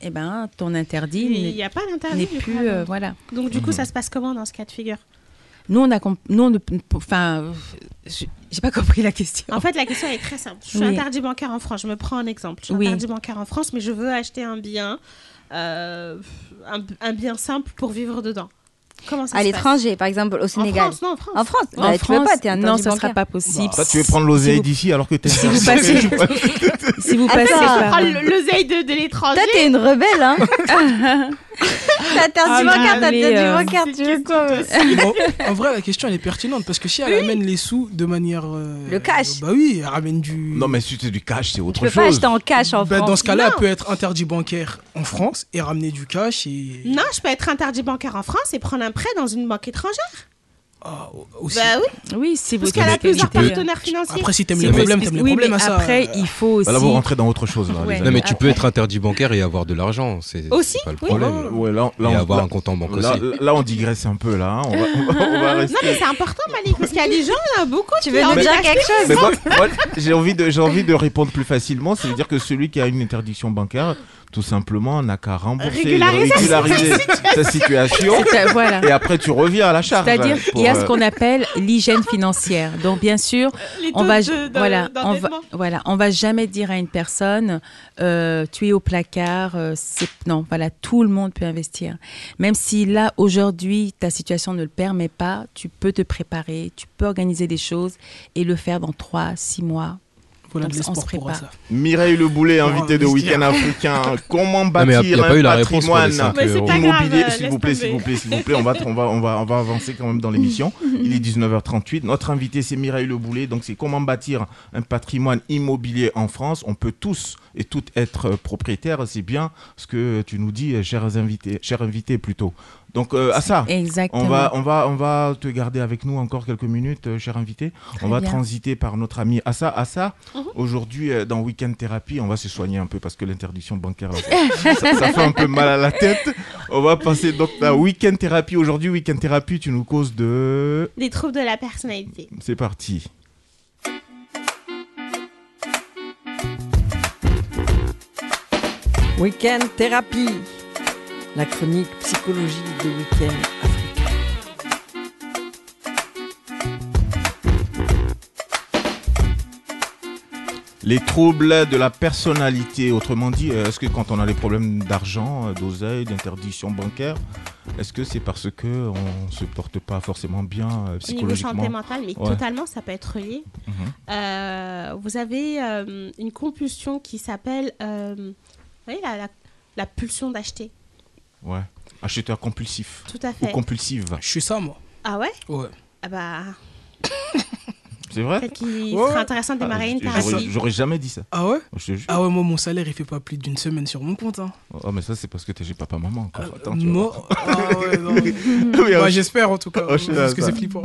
D: et ben, ton interdit
C: Il
D: n'est-
C: n'y a pas d'interdit. coup,
D: euh, voilà.
C: Donc, du coup,
B: Mhm.
C: ça se passe comment dans ce cas de figure?
D: Nous, on a, nous, on ne- enfin, j'ai pas compris la question.
C: En fait, la question est très simple. Je suis
D: Oui.
C: interdit bancaire en France. Je me prends un exemple. Je suis
D: Oui.
C: interdit bancaire en France, mais je veux acheter un bien, euh, un, un bien simple pour vivre dedans. Comment ça
I: À l'étranger, par exemple, au Sénégal.
C: En France, non, en France.
I: En France,
D: En
I: bah, tu peux
D: France,
I: pas, t'es interdit
D: non, ça
I: bancaire.
D: sera pas possible.
B: Toi, tu veux prendre l'oseille
D: Si
B: d'ici alors que t'es
D: si vous passez, si vous passez
I: Attends,
D: par,
C: Prends le- l'oseille de, de l'étranger.
I: Toi, t'es une rebelle, hein T'es interdit
D: Ah,
I: bancaire, t'es
D: mais,
I: interdit
D: euh,
I: bancaire, tu veux quoi
E: en, en vrai, la question elle est pertinente parce que si elle amène les sous de manière. euh,
I: Le cash.
E: Bah oui, elle ramène du.
B: Non, mais si c'est du cash, c'est
I: Tu
B: autre
I: peux pas
B: chose.
I: acheter en cash en
E: Bah,
I: France.
E: dans ce cas-là, elle peut être interdit bancaire en France et ramener du cash et.
C: Non, je peux être interdit bancaire en France et prendre un prêt dans une banque étrangère.
E: Ah, aussi.
C: Bah oui,
D: oui, si vous
C: parce qu'elle a plusieurs partenaires financiers.
E: Après, si t'aimes les problèmes, t'aimes les problèmes
D: mais
E: à ça.
D: Après, il faut aussi.
B: Bah, Là, vous rentrez dans autre chose. Là,
F: Non, mais tu peux être interdit bancaire et avoir de l'argent. C'est
C: Aussi,
F: pas le
C: oui.
F: problème.
B: Ouais, là, là,
F: et
B: on-
F: avoir
B: là-
F: un compte en banque
B: là,
F: aussi.
B: là, on digresse un peu là. hein. On va, on va- on va rester.
C: Non, mais c'est important, Malik, parce qu'il y a des gens, il y en a beaucoup
I: Tu veux nous dire quelque chose
B: j'ai envie de j'ai envie de répondre plus facilement. C'est à dire que celui qui a une interdiction bancaire, tout simplement, n'a qu'à rembourser,
C: Régulariser sa
B: régulariser sa situation.
D: Euh, voilà.
B: Et après, tu reviens à la charge.
D: C'est-à-dire, il y a
B: euh,
D: ce qu'on appelle l'hygiène financière. Donc, bien sûr,
C: Les
D: on va,
C: de-
D: voilà, on va, voilà, on va jamais dire à une personne, euh, tu es au placard. euh, c'est non, voilà, tout le monde peut investir. Même si là aujourd'hui ta situation ne le permet pas, tu peux te préparer, tu peux organiser des choses et le faire dans trois, six mois.
E: Voilà de
D: Donc, on
E: l'espoir
D: se
E: pour
D: prépare.
E: ça.
B: Mireille Le Boulet, invité de. Week-end africain. Comment
F: Non, mais y a-
B: bâtir un patrimoine
C: grave,
B: immobilier?
C: euh,
B: S'il vous plaît, s'il vous plaît, s'il vous plaît, on va, on va, on va, on va avancer quand même dans l'émission. Il est 19h38. Notre invité, c'est Mireille Le Boulet. Donc, c'est comment bâtir un patrimoine immobilier en France. On peut tous et toutes être euh, propriétaires. C'est bien ce que tu nous dis, euh, chers invités, chers invités plutôt. Donc, euh, à ça.
D: Exactement.
B: On va, on, va, on va te garder avec nous encore quelques minutes, euh, cher invité. on va
D: bien.
B: transiter par notre ami Assa. Assa,
C: Mhm.
B: aujourd'hui, euh, dans Weekend Thérapie, on va se soigner un peu parce que l'interdiction bancaire, là, ça- ça fait un peu mal à la tête. On va passer donc à Weekend Thérapie. Aujourd'hui, Weekend Thérapie, tu nous causes de...
C: Des troubles de la personnalité.
B: C'est parti.
K: Week-end thérapie, la chronique psychologie de Week-end africain.
B: Les troubles de la personnalité. Autrement dit, euh, est-ce que quand on a des problèmes d'argent, euh, d'oseille, d'interdiction bancaire, est-ce que c'est parce que on se porte pas forcément bien euh,
C: Au niveau
B: psychologiquement
C: santé mentale, mais
B: Ouais.
C: totalement, ça peut être relié.
B: Mhm.
C: Euh, vous avez euh, une compulsion qui s'appelle, euh, vous voyez, la, la, la pulsion d'acheter.
B: Ouais. Acheteur compulsif.
C: Tout à
B: Ou
C: fait.
B: compulsive.
E: Je suis ça, moi.
C: Ah ouais?
E: Ouais.
C: Ah bah,
B: C'est vrai
C: peut-être qu'il
E: Ouais.
C: serait intéressant de démarrer une
B: J'aurais-
C: thérapie.
B: J'aurais jamais dit ça.
E: Ah ouais
B: Je te jure.
E: Ah ouais, moi, mon salaire, il fait pas plus d'une semaine sur mon compte. Hein.
B: Oh, mais ça, c'est parce que t'es papa-maman. encore. Attends, tu
E: moi. Ah ouais, non.
B: Oui,
E: Bah, J'espère en tout cas.
B: à
E: Parce que c'est flippant.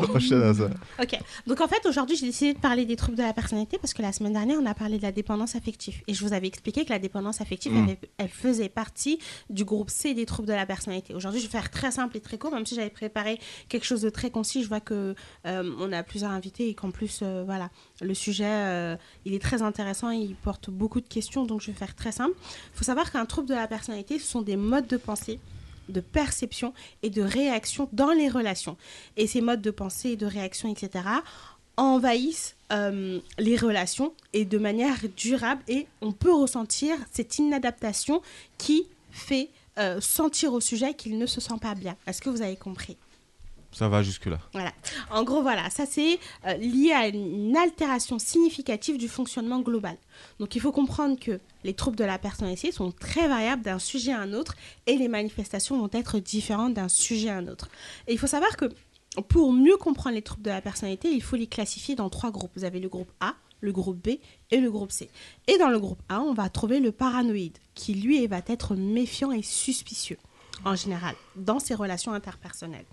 C: Ok, donc en fait aujourd'hui j'ai décidé de parler des troubles de la personnalité parce que la semaine dernière on a parlé de la dépendance affective et je vous avais expliqué que la dépendance affective
B: Mm.
C: elle, elle faisait partie du groupe C des troubles de la personnalité. Aujourd'hui je vais faire très simple et très court même si j'avais préparé quelque chose de très concis. Je vois que euh, on a plusieurs invités et qu'en euh, voilà, le sujet, euh, il est très intéressant, il porte beaucoup de questions, donc je vais faire très simple. Il faut savoir qu'un trouble de la personnalité, ce sont des modes de pensée de perception et de réaction dans les relations. Et ces modes de pensée et de réaction, etc., envahissent euh, les relations et de manière durable et on peut ressentir cette inadaptation qui fait sentir au sujet qu'il ne se sent pas bien. Est-ce que vous avez compris?
B: Ça va jusque-là.
C: voilà. En gros, voilà, ça c'est euh, lié à une altération significative du fonctionnement global. Donc il faut comprendre que les troubles de la personnalité sont très variables d'un sujet à un autre et les manifestations vont être différentes d'un sujet à un autre. Et il faut savoir que pour mieux comprendre les troubles de la personnalité, il faut les classifier dans trois groupes. Vous avez le groupe A, le groupe B et le groupe C. Et dans le groupe A, on va trouver le paranoïde, qui lui va être méfiant et suspicieux en général dans ses relations interpersonnelles.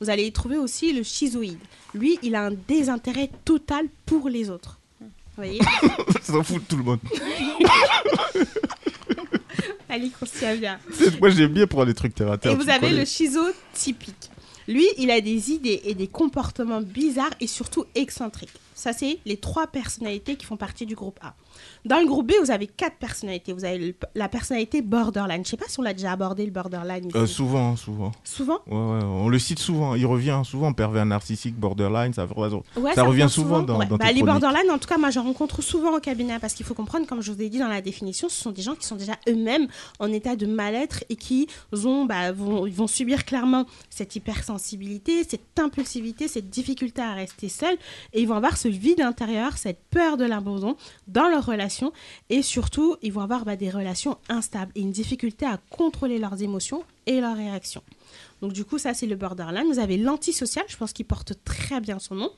C: Vous allez y trouver aussi le schizoïde. Lui, il a un désintérêt total pour les autres. Vous voyez
B: Ça s'en fout de tout le monde.
C: Ali, on se tient bien.
B: Moi, j'aime bien prendre des trucs terre à terre.
C: Et vous avez
B: connais.
C: le schizotypique. Lui, il a des idées et des comportements bizarres et surtout excentriques. Ça, c'est les trois personnalités qui font partie du groupe A. Dans le groupe B, vous avez quatre personnalités. Vous avez le- la personnalité borderline. Je sais pas si on l'a déjà abordé, le borderline.
B: Euh, souvent, souvent.
C: Souvent?
B: Ouais, ouais, on le cite souvent. Il revient souvent, pervers narcissique, borderline, ça,
C: Ouais,
B: ça revient souvent dans, dans
C: Bah,
B: tes
C: les
B: chroniques.
C: borderline, en tout cas, moi, j'en rencontre souvent au cabinet parce qu'il faut comprendre, comme je vous ai dit dans la définition, ce sont des gens qui sont déjà eux-mêmes en état de mal-être et qui ont, bah, vont, ils vont subir clairement cette hypersensibilité, cette impulsivité, cette difficulté à rester seuls et ils vont avoir ce vide intérieur, cette peur de l'abandon dans relations et surtout, ils vont avoir bah, des relations instables et une difficulté à contrôler leurs émotions et leurs réactions. Donc du coup, ça c'est le borderline. Vous avez l'antisocial, je pense qu'il porte très bien son nom.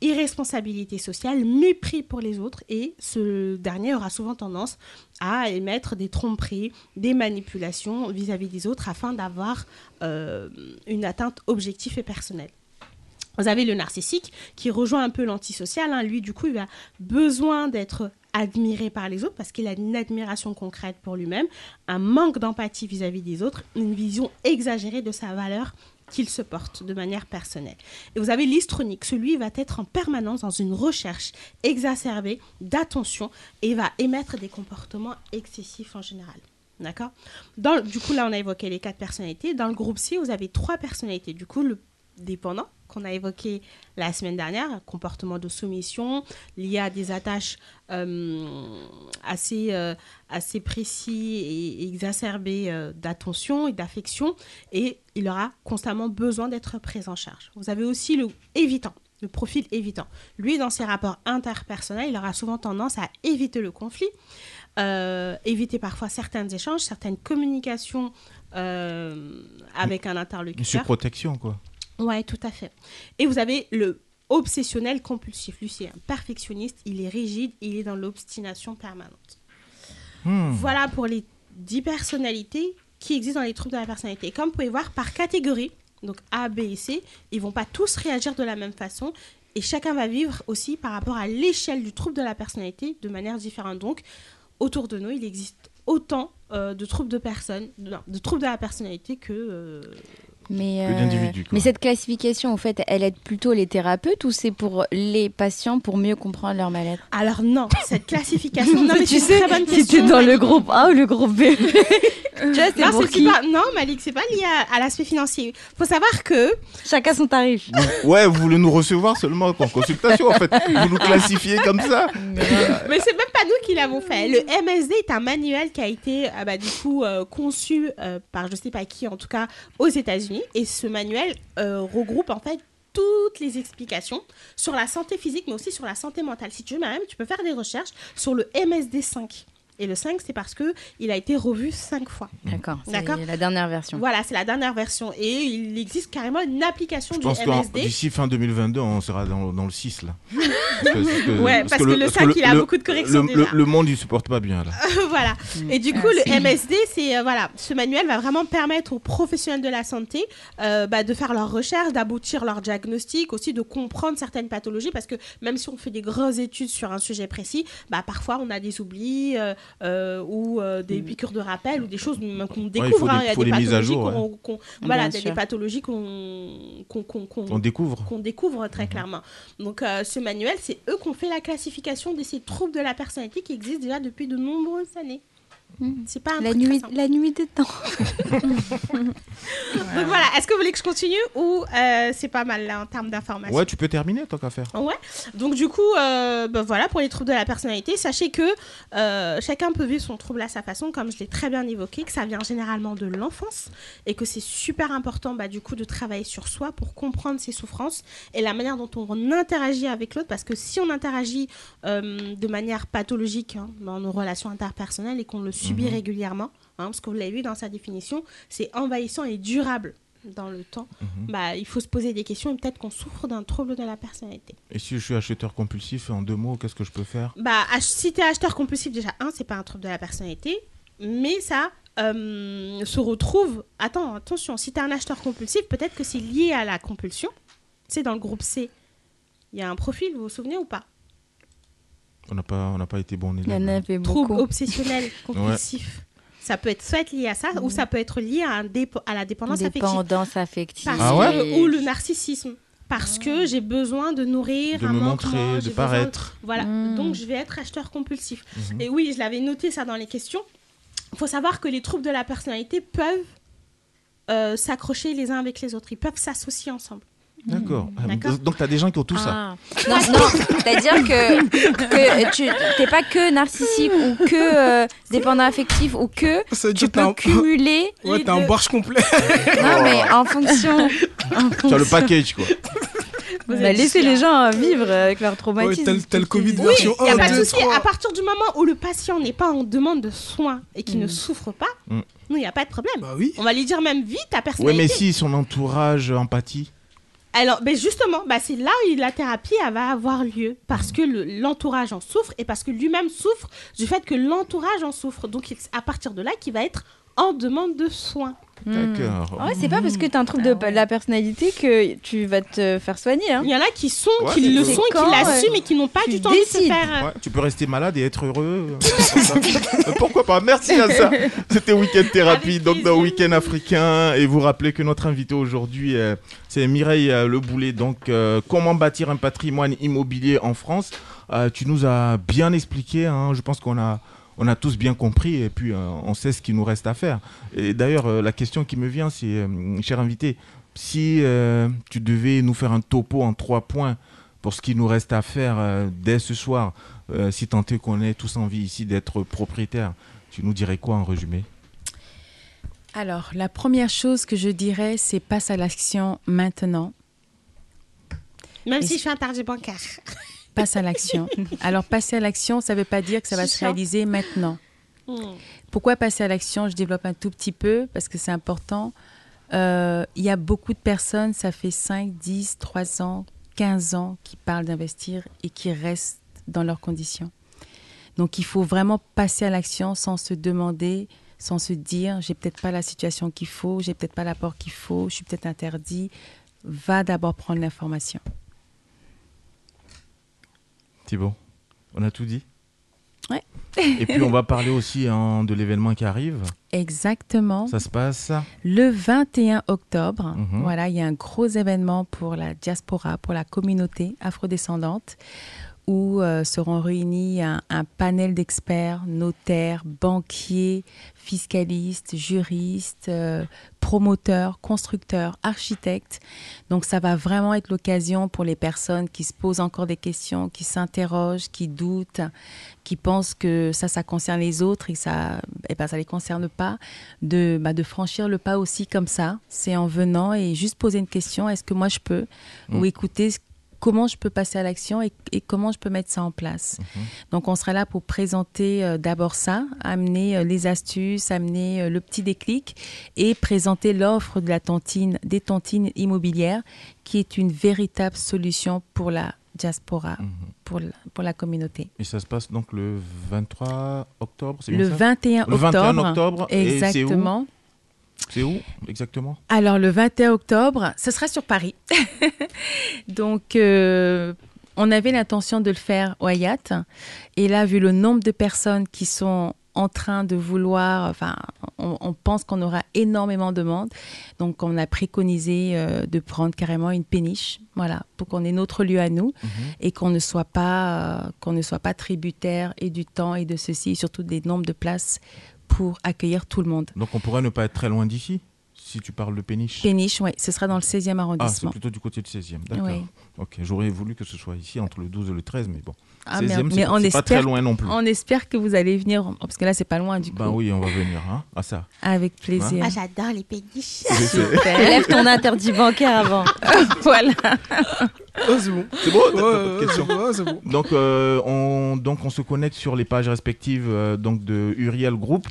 C: Irresponsabilité sociale, mépris pour les autres et ce dernier aura souvent tendance à émettre des tromperies, des manipulations vis-à-vis des autres afin d'avoir euh, une atteinte objective et personnelle. Vous avez le narcissique qui rejoint un peu l'antisocial. hein. Lui, du coup, il a besoin d'être admiré par les autres parce qu'il a une admiration concrète pour lui-même, un manque d'empathie vis-à-vis des autres, une vision exagérée de sa valeur qu'il se porte de manière personnelle. Et vous avez l'histronique. Celui va être en permanence dans une recherche exacerbée d'attention et va émettre des comportements excessifs en général. D'accord? Du coup, là, on a évoqué les quatre personnalités. Dans le groupe C, vous avez trois personnalités. Du coup, le dépendant qu'on a évoqué la semaine dernière, comportement de soumission lié à des attaches euh, assez, euh, assez précis et exacerbés euh, d'attention et d'affection, et il aura constamment besoin d'être pris en charge. Vous avez aussi le évitant, le profil évitant. Lui, dans ses rapports interpersonnels, il aura souvent tendance à éviter le conflit, éviter parfois certains échanges, certaines communications avec un
B: Une
C: interlocuteur.
B: surprotection, quoi.
C: Ouais, tout à fait. Et vous avez le obsessionnel compulsif. Lui, c'est un perfectionniste, il est rigide, il est dans l'obstination permanente.
B: Hmm.
C: Voilà pour les 10 personnalités qui existent dans les troubles de la personnalité. Comme vous pouvez voir, par catégorie, donc A, B et C, ils vont pas tous réagir de la même façon. Et chacun va vivre aussi par rapport à l'échelle du trouble de la personnalité de manière différente. Donc, autour de nous, il existe autant euh, de troubles de personnes, non, de troubles de la personnalité que... euh,
I: Mais, euh, mais cette classification, en fait, elle aide plutôt les thérapeutes ou c'est pour les patients pour mieux comprendre leur mal-être?
C: Alors non, cette classification. non, mais
I: tu sais,
C: une très bonne
I: si
C: question.
I: t'es dans le
C: Malik.
I: groupe A ou le groupe B. tu vois, c'est
C: Non,
I: pour qui?
C: pas, non, Malik, c'est pas lié à, à l'aspect financier. Faut savoir que
I: Chacun son tarif.
B: Ouais, vous voulez nous recevoir seulement en consultation, en fait. Vous nous classifiez comme ça.
C: Mais c'est même pas nous qui l'avons fait. Le MSD est un manuel qui a été euh, bah, du coup euh, conçu euh, par je sais pas qui, en tout cas aux États-Unis. Et ce manuel euh, regroupe en fait toutes les explications sur la santé physique, mais aussi sur la santé mentale. Si tu veux, même, tu peux faire des recherches sur le MSD 5. Et le 5, c'est parce que il a été revu 5 fois.
I: D'accord, c'est
C: D'accord.
I: la dernière version.
C: Voilà, c'est la dernière version. Et il existe carrément une application
B: Je
C: du
B: pense que
C: MSD.
B: d'ici fin 2022, on sera dans, dans le 6, là. Parce que,
C: Ouais, parce que le 5, il a beaucoup de corrections
B: le,
C: déjà.
B: le- le monde, il se porte pas bien, là.
C: voilà. Et du
I: Ah,
C: coup, le
I: si.
C: MSD, c'est euh, voilà, ce manuel va vraiment permettre aux professionnels de la santé euh, bah, de faire leurs recherches, d'aboutir leur diagnostic, aussi de comprendre certaines pathologies, parce que même si on fait des grosses études sur un sujet précis, bah, parfois on a des oublis, euh, euh, ou euh, des piqûres de rappel ou des choses qu'on découvre. hein.
B: des-
C: Il y a
B: faut
C: des
B: des mises à
C: pathologies
B: jour,
C: qu'on- qu'on- voilà, des, pathologies qu'on qu'on- qu'on- qu'on-
B: On découvre.
C: qu'on découvre très clairement. Donc euh, ce manuel, c'est eux qui ont fait la classification de ces troubles de la personnalité qui existent déjà depuis de nombreuses années. C'est pas un
I: La nuit, la nuit des temps.
C: Donc voilà, est-ce que vous voulez que je continue ou euh, c'est pas mal là en termes d'informations?
B: Ouais, tu peux terminer tant qu'à faire.
C: Ouais. Donc du coup, euh, ben voilà pour les troubles de la personnalité, sachez que euh, chacun peut vivre son trouble à sa façon, comme je l'ai très bien évoqué, que ça vient généralement de l'enfance et que c'est super important bah, du coup de travailler sur soi pour comprendre ses souffrances et la manière dont on interagit avec l'autre, parce que si on interagit euh, de manière pathologique hein, dans nos relations interpersonnelles et qu'on le subit
L: Mhm.
C: régulièrement, hein, parce que vous l'avez vu dans sa définition, c'est envahissant et durable dans le temps. Bah, il faut se poser des questions et peut-être qu'on souffre d'un trouble de la personnalité.
B: Et si je suis acheteur compulsif, en deux mots, qu'est-ce que je peux faire?
C: Bah, si t'es acheteur compulsif, déjà, un, c'est pas un trouble de la personnalité, mais ça euh, se retrouve. Attends, attention, si t'es un acheteur compulsif, peut-être que c'est lié à la compulsion. C'est dans le groupe C. Il y a un profil, vous vous souvenez ou pas?
B: On n'a pas, on n'a pas été bon
I: Il y en avait
C: Trouble
I: beaucoup.
C: obsessionnel compulsif. Ça peut être soit être lié à ça, ou ça peut être lié à, un dépo- à la dépendance affective.
I: Dépendance affective.
C: Parce
B: Ah ouais
C: que- ou le narcissisme. Parce que j'ai besoin de nourrir
B: De
C: un
B: me
C: manquement,
B: montrer, de paraître.
C: Voilà,
I: Hmm.
C: donc je vais être acheteur compulsif.
B: Mhm.
C: Et oui, je l'avais noté ça dans les questions. Il faut savoir que les troubles de la personnalité peuvent euh, s'accrocher les uns avec les autres. Ils peuvent s'associer ensemble.
B: D'accord. Ah,
C: D'accord.
B: Donc tu as des gens qui ont tout ça.
I: Ah. Non, non, c'est-à-dire que, que tu n'es pas que narcissique ou que euh, dépendant affectif ou que tu peux cumuler.
E: Ouais, t'as un barge complet.
I: Non, mais en fonction.
B: Tu as le package, quoi.
I: On a laissé les gens vivre avec leur traumatisme.
E: tel- tel Covid
C: Oui,
E: version
C: il n'y a
E: 1,
C: pas de
E: 2,
C: souci.
E: 3.
C: À partir du moment où le patient n'est pas en demande de soins et qu'il ne souffre pas,
B: Mm.
C: nous, il n'y a pas de problème.
E: Bah oui.
C: On va lui dire même vite ta
B: Ouais,
C: personnalité.
B: mais si son entourage empathie.
C: Alors, ben justement, bah c'est là où la thérapie va avoir lieu. Parce que le- l'entourage en souffre et parce que lui-même souffre du fait que l'entourage en souffre. Donc, il- à partir de là, qu'il va être en demande de soins.
B: D'accord.
I: Ah ouais, c'est pas parce que t'as un trouble de la personnalité que tu vas te faire soigner. Hein.
C: Il y en a qui sont,
B: Ouais,
C: qui le sont et qui
I: quand,
C: l'assument et qui n'ont pas
I: Tu
C: du temps de se faire. euh,
B: Ouais, tu peux rester malade et être heureux. Euh, Pourquoi pas? Merci à ça. C'était Weekend Thérapie, donc dans. Weekend Africain. Et vous rappelez que notre invité aujourd'hui, euh, c'est Mireille euh, Le Boulet. Donc, euh, comment bâtir un patrimoine immobilier en France? Euh, Tu nous as bien expliqué. hein, je pense qu'on a, on a tous bien compris. Et puis, euh, on sait ce qu'il nous reste à faire. Et d'ailleurs, euh, la question qui me vient, c'est, euh, cher invité, si euh, tu devais nous faire un topo en trois points pour ce qu'il nous reste à faire euh, dès ce soir, euh, si tant est qu'on ait tous envie ici d'être propriétaire, tu nous dirais quoi en résumé?
D: Alors, la première chose que je dirais, c'est passe à l'action maintenant.
C: Même
D: Et
C: si je suis interdit bancaire.
D: Passe à l'action. Alors, passer à l'action, ça ne veut pas dire que ça va se réaliser maintenant.
C: Hmm.
D: Pourquoi passer à l'action? Je développe un tout petit peu parce que c'est important. Euh, Il y a beaucoup de personnes, ça fait 5, 10, 3 ans, 15 ans, qui parlent d'investir et qui restent dans leurs conditions. Donc il faut vraiment passer à l'action sans se demander, sans se dire, j'ai peut-être pas la situation qu'il faut, j'ai peut-être pas l'apport qu'il faut, je suis peut-être interdit. Va d'abord prendre l'information.
B: Thibaut, on a tout dit
D: Ouais.
B: Et puis on va parler aussi hein, de l'événement qui arrive.
D: Exactement.
B: Ça se passe
D: Le 21 octobre,
B: Mhm.
D: voilà, il y a un gros événement pour la diaspora, pour la communauté afrodescendante, où euh, seront réunis un, un panel d'experts, notaires, banquiers, fiscalistes, juristes, euh, promoteurs, constructeurs, architectes. Donc ça va vraiment être l'occasion pour les personnes qui se posent encore des questions, qui s'interrogent, qui doutent, qui pensent que ça, ça concerne les autres et que ça, eh ben, ça les concerne pas, de, bah, de franchir le pas aussi comme ça. C'est en venant et juste poser une question, est-ce que moi je peux
B: Mm.
D: Ou écouter ce- comment je peux passer à l'action et, et comment je peux mettre ça en place. Donc on sera là pour présenter euh, d'abord ça, amener euh, les astuces, amener euh, le petit déclic et présenter l'offre de la tontine, des tontines immobilières qui est une véritable solution pour la diaspora,
B: Mhm.
D: pour, la, pour la communauté.
B: Et ça se passe donc le 23 octobre c'est
D: Le
B: ça?
D: 21
B: Le 21
D: octobre.
B: octobre. et c'est où
D: Exactement? Alors, le 21 octobre, ce sera sur Paris. Donc, euh, on avait l'intention de le faire au Hayat. Et là, vu le nombre de personnes qui sont en train de vouloir, enfin, on, on pense qu'on aura énormément de monde. Donc, on a préconisé euh, de prendre carrément une péniche, voilà, pour qu'on ait notre lieu à nous et qu'on ne soit pas, euh, qu'on ne soit pas tributaire et du temps et de ceci, et surtout des nombres de places pour accueillir tout le monde.
B: Donc on pourrait ne pas être très loin d'ici, si tu parles de péniche.
D: Péniche, oui, ce sera dans le 16e
B: Ah, c'est
D: arrondissement.
B: plutôt du côté du 16e, d'accord.
D: Oui.
B: Ok, j'aurais voulu que ce soit ici entre le 12 et le 13, mais bon.
D: Ah,
B: 16e,
D: mais,
B: c'est
D: mais
B: pas-
D: on
B: c'est
D: espère,
B: pas très loin non plus.
D: On espère que vous allez venir, parce que là, c'est pas loin du coup.
B: Ben oui, on va venir, hein, à ça.
D: Avec plaisir.
C: Ah, j'adore les péniches.
D: Super.
I: Lève ton interdit bancaire avant.
D: voilà.
E: c'est bon.
B: C'est bon, t'as-
E: Ouais,
B: t'as pas de
E: ouais,
B: question.
E: c'est bon, ouais, bon.
B: Donc, euh, on, donc on se connecte sur les pages respectives euh, donc de Uriel Group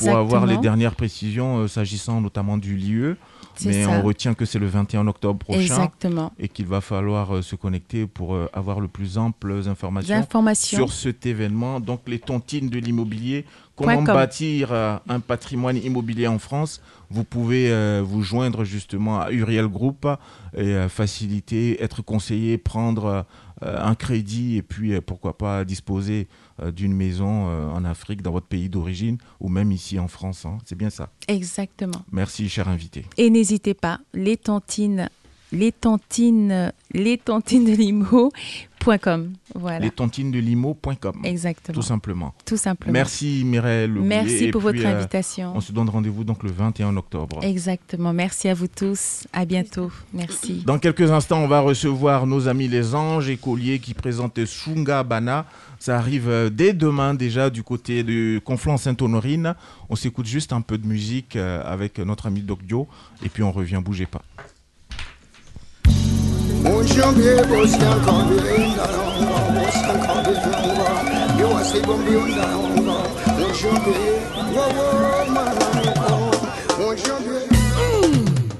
B: pour avoir les dernières précisions euh, s'agissant notamment du lieu. Mais
D: ça.
B: on retient que c'est le 21 octobre prochain
D: Exactement.
B: et qu'il va falloir euh, se connecter pour euh, avoir le plus amples informations,
D: Informations.
B: sur cet événement. Donc les tontines de l'immobilier, comment bâtir euh, un patrimoine immobilier en France? Vous pouvez vous joindre justement à Uriel Group et faciliter, être conseillé, prendre un crédit et puis euh, pourquoi pas disposer euh, d'une maison euh, en Afrique, dans votre pays d'origine ou même ici en France. hein. C'est bien ça.
D: Exactement.
B: Merci, cher invité.
D: Et n'hésitez pas, les tantines, les tantines de limo.com. Voilà.
B: Les tontines de limo.com.
D: Exactement.
B: Tout simplement.
D: Tout simplement.
B: Merci Mireille.
D: Merci
B: Et
D: pour
B: puis,
D: votre
B: euh,
D: invitation.
B: on se donne rendez-vous donc le 21 octobre.
D: Exactement. Merci à vous tous. À bientôt. Merci.
B: Dans quelques instants, on va recevoir nos amis les anges écoliers qui présentent Sunga Bana. Ça arrive euh, dès demain déjà du côté de Conflans-Sainte-Honorine. On s'écoute juste un peu de musique euh, avec notre ami Doc Dio et puis on revient, bougez pas.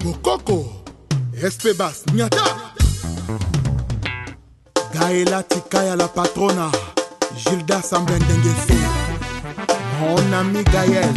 L: Mokoko, Espebas, Nyata. Gaëla Tikaya la patrona, Gilda Sambendengese. Mon ami Gaël,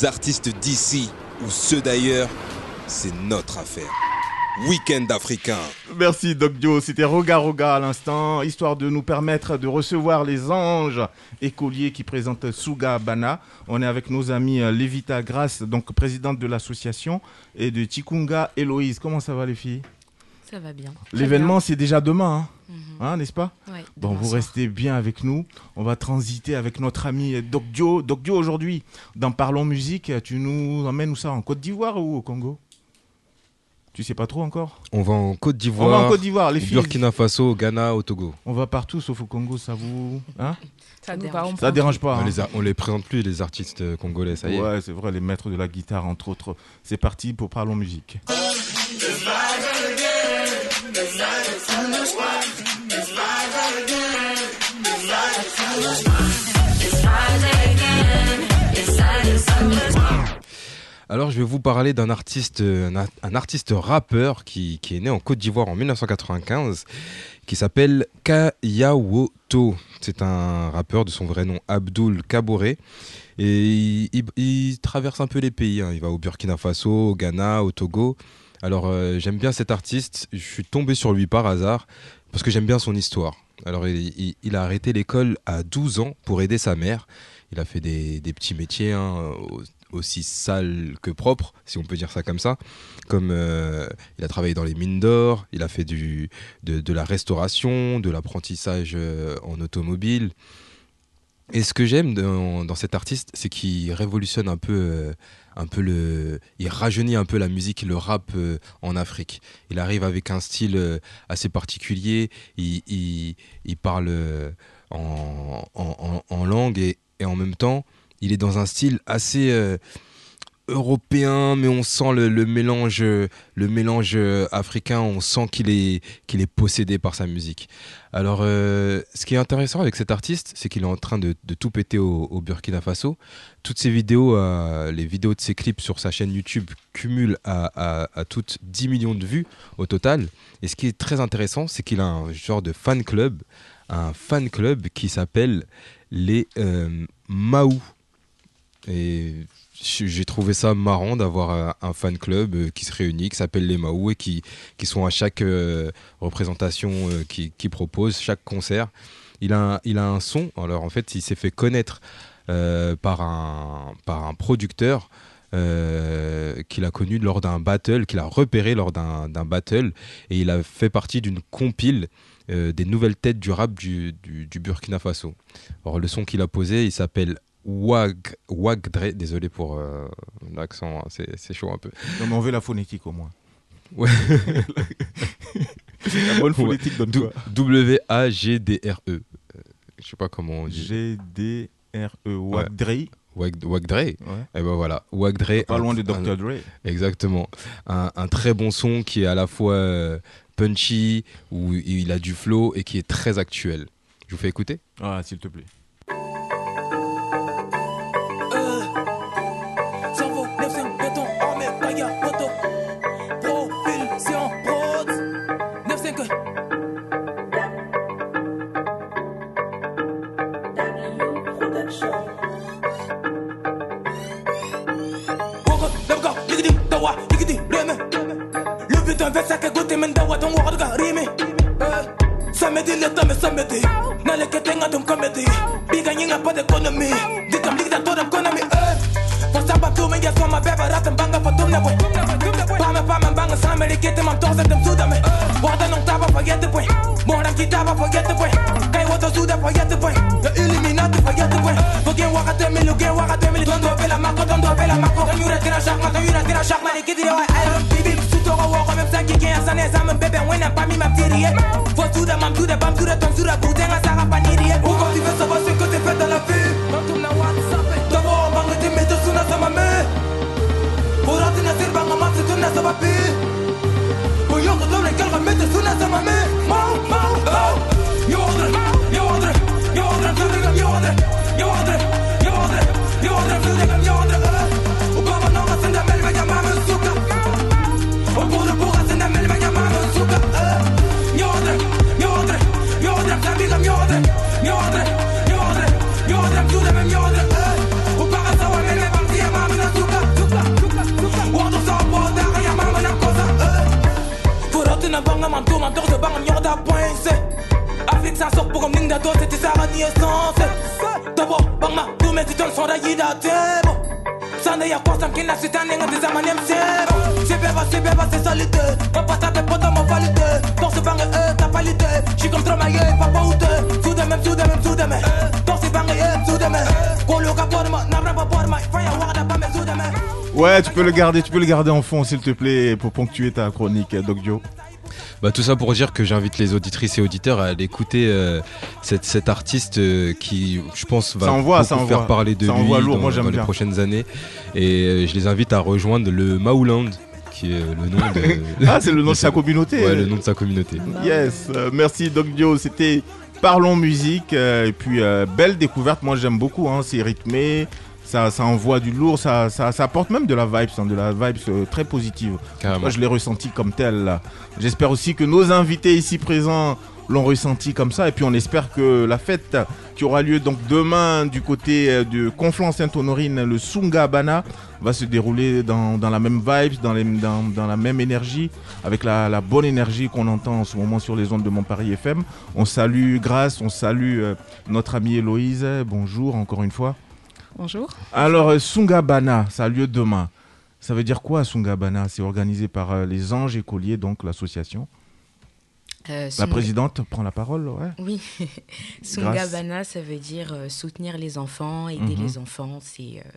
M: Les artistes d'ici ou ceux d'ailleurs, c'est notre affaire. Week-end africain.
B: Merci Doc Dio, c'était Roga Roga à l'instant, histoire de nous permettre de recevoir les anges écoliers qui présentent Suga Bana. On est avec nos amis euh, Levita Grace, donc présidente de l'association, et de Chikunga Héloïse. Comment ça va les filles?
N: Ça va bien.
B: L'événement c'est déjà demain, hein Hein, n'est-ce pas? Bon, vous restez bien avec nous. On va transiter avec notre ami Doc Dio. Doc Dio aujourd'hui, dans Parlons Musique, tu nous emmènes où ça? En Côte d'Ivoire ou au Congo?
O: Tu sais pas trop encore?
F: On va en Côte d'Ivoire.
O: On va en Côte d'Ivoire, les filles.
F: Burkina Faso, au Ghana, au Togo.
O: On va partout sauf au Congo, ça vous. Hein?
P: Ça on
O: Ça dérange pas.
F: On
O: hein
F: les, a- on les présente plus, les artistes congolais, ça y est.
O: Ouais, c'est vrai, les maîtres de la guitare, entre autres. C'est parti pour Parlons Musique.
F: Alors, je vais vous parler d'un artiste, euh, un, artiste rappeur qui, est né en Côte d'Ivoire en 1995, qui s'appelle Kayawoto. C'est un rappeur de son vrai nom Abdul Kaboré. Et il, traverse un peu les pays. hein. Il va au Burkina Faso, au Ghana, au Togo. Alors, euh, j'aime bien cet artiste. Je suis tombé sur lui par hasard parce que j'aime bien son histoire. Alors, il, a arrêté l'école à 12 ans pour aider sa mère. Il a fait des, petits métiers hein, aussi sales que propres, si on peut dire ça comme ça. Comme euh, il a travaillé dans les mines d'or, il a fait du, de, la restauration, de l'apprentissage euh, en automobile. Et ce que j'aime dans, dans cet artiste, c'est qu'il révolutionne un peu, euh, un peu le, il rajeunit un peu la musique, le rap en Afrique. Il arrive avec un style assez particulier. Il, il, parle en, en- en langue et, et en même temps, il est dans un style assez euh, européen, mais on sent le, mélange, euh, africain. On sent qu'il est, qu'il est possédé par sa musique. Alors, euh, ce qui est intéressant avec cet artiste, c'est qu'il est en train de, tout péter au, Burkina Faso. Toutes ses vidéos, les vidéos de ses clips sur sa chaîne YouTube cumulent à toutes 10 millions de vues au total. Et ce qui est très intéressant, c'est qu'il a un genre de fan club, un fan club qui s'appelle les euh, Maou. Et j'ai trouvé ça marrant d'avoir un, un fan club euh, qui se réunit, qui s'appelle les Maou et qui, qui sont à chaque euh, représentation euh, qui, qui propose, chaque concert. Il a, un- il a un son, alors en fait il s'est fait connaître euh, par, un, par un producteur euh, qu'il a connu lors d'un battle, qu'il a repéré lors d'un battle, et il a fait partie d'une compile euh, des nouvelles têtes du rap du, du- du Burkina Faso. Alors le son qu'il a posé, il s'appelle Wag, Wagdre, désolé pour euh, l'accent, hein, c'est chaud un peu.
O: Non, mais on veut la phonétique au moins.
F: Ouais.
O: La bonne phonétique, donne-toi.
F: W-A-G-D-R-E. Euh, Je sais pas comment on dit.
O: G-D-R-E. Wagdre.
F: Wag- Wagdre. Et ben voilà, Wagdre.
O: Pas
F: un-
O: loin de Dr. Dre.
F: Exactement. Un, un très bon son qui est à la fois euh, punchy, où il a du flow et qui est très actuel. Je vous fais écouter?
O: Ah, s'il te plaît.
Q: Le
B: garder, en fond, s'il te plaît, pour ponctuer ta chronique, Doc Joe.
F: Bah, tout ça pour dire que j'invite les auditrices et auditeurs à aller écouter euh, cette, cet artiste euh, qui, je pense, va
B: envoie,
F: beaucoup faire parler de
B: Ça
F: lui
B: lourd,
F: dans,
B: moi, j'aime
F: dans les
B: bien.
F: prochaines années. Et euh, je les invite à rejoindre le Mauland, qui est le nom de.
B: Ah, c'est le nom de sa communauté.
F: Ouais, le nom de sa communauté.
B: Yes, merci Doc Dio. C'était Parlons musique. et puis, belle découverte. Moi, j'aime beaucoup. hein, c'est rythmé. Ça, ça envoie du lourd. Ça, ça, ça apporte même de la vibe, hein, de la vibe euh, très positive. Moi, je l'ai ressenti comme tel. J'espère aussi que nos invités ici présents l'ont ressenti comme ça. Et puis, on espère que la fête qui aura lieu donc demain du côté euh, de Conflans-Sainte-Honorine, le Sungabana, va se dérouler dans, dans la même vibe, dans, les- dans, dans la même énergie, avec la, la bonne énergie qu'on entend en ce moment sur les ondes de Montparis FM. On salue Grâce, on salue euh, notre amie Héloïse. Bonjour encore une fois.
R: Bonjour.
B: Alors, euh, Sungabana, ça a lieu demain. Ça veut dire quoi, Sungabana? C'est organisé par euh, les Anges Écoliers, donc l'association.
R: Euh,
B: La présidente prend la parole, ouais.
R: Oui. Sungabana, ça veut dire euh, soutenir les enfants, aider
B: Mhm.
R: les enfants. C'est euh,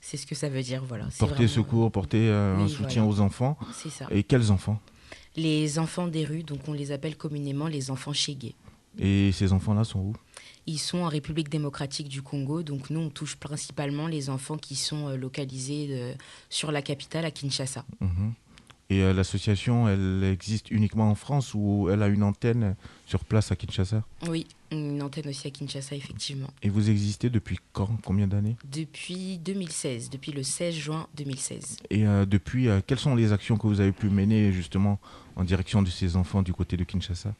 R: c'est ce que ça veut dire. Voilà.
B: Porter
R: vraiment-
B: secours, porter euh, un
R: Oui,
B: soutien
R: voilà.
B: aux enfants.
R: C'est ça.
B: Et quels enfants?
R: Les enfants des rues, donc on les appelle communément les enfants chégués.
B: Et ces enfants-là sont où?
R: Ils sont en République démocratique du Congo, donc nous on touche principalement les enfants qui sont euh, localisés euh, sur la capitale à Kinshasa.
B: Mhm. Et euh, l'association, elle existe uniquement en France ou elle a une antenne sur place à Kinshasa?
R: Oui, une antenne aussi à Kinshasa effectivement.
B: Et vous existez depuis quand? Combien d'années?
R: Depuis 2016, depuis le 16 juin 2016.
B: Et euh, depuis, euh, quelles sont les actions que vous avez pu mener justement en direction de ces enfants du côté de Kinshasa?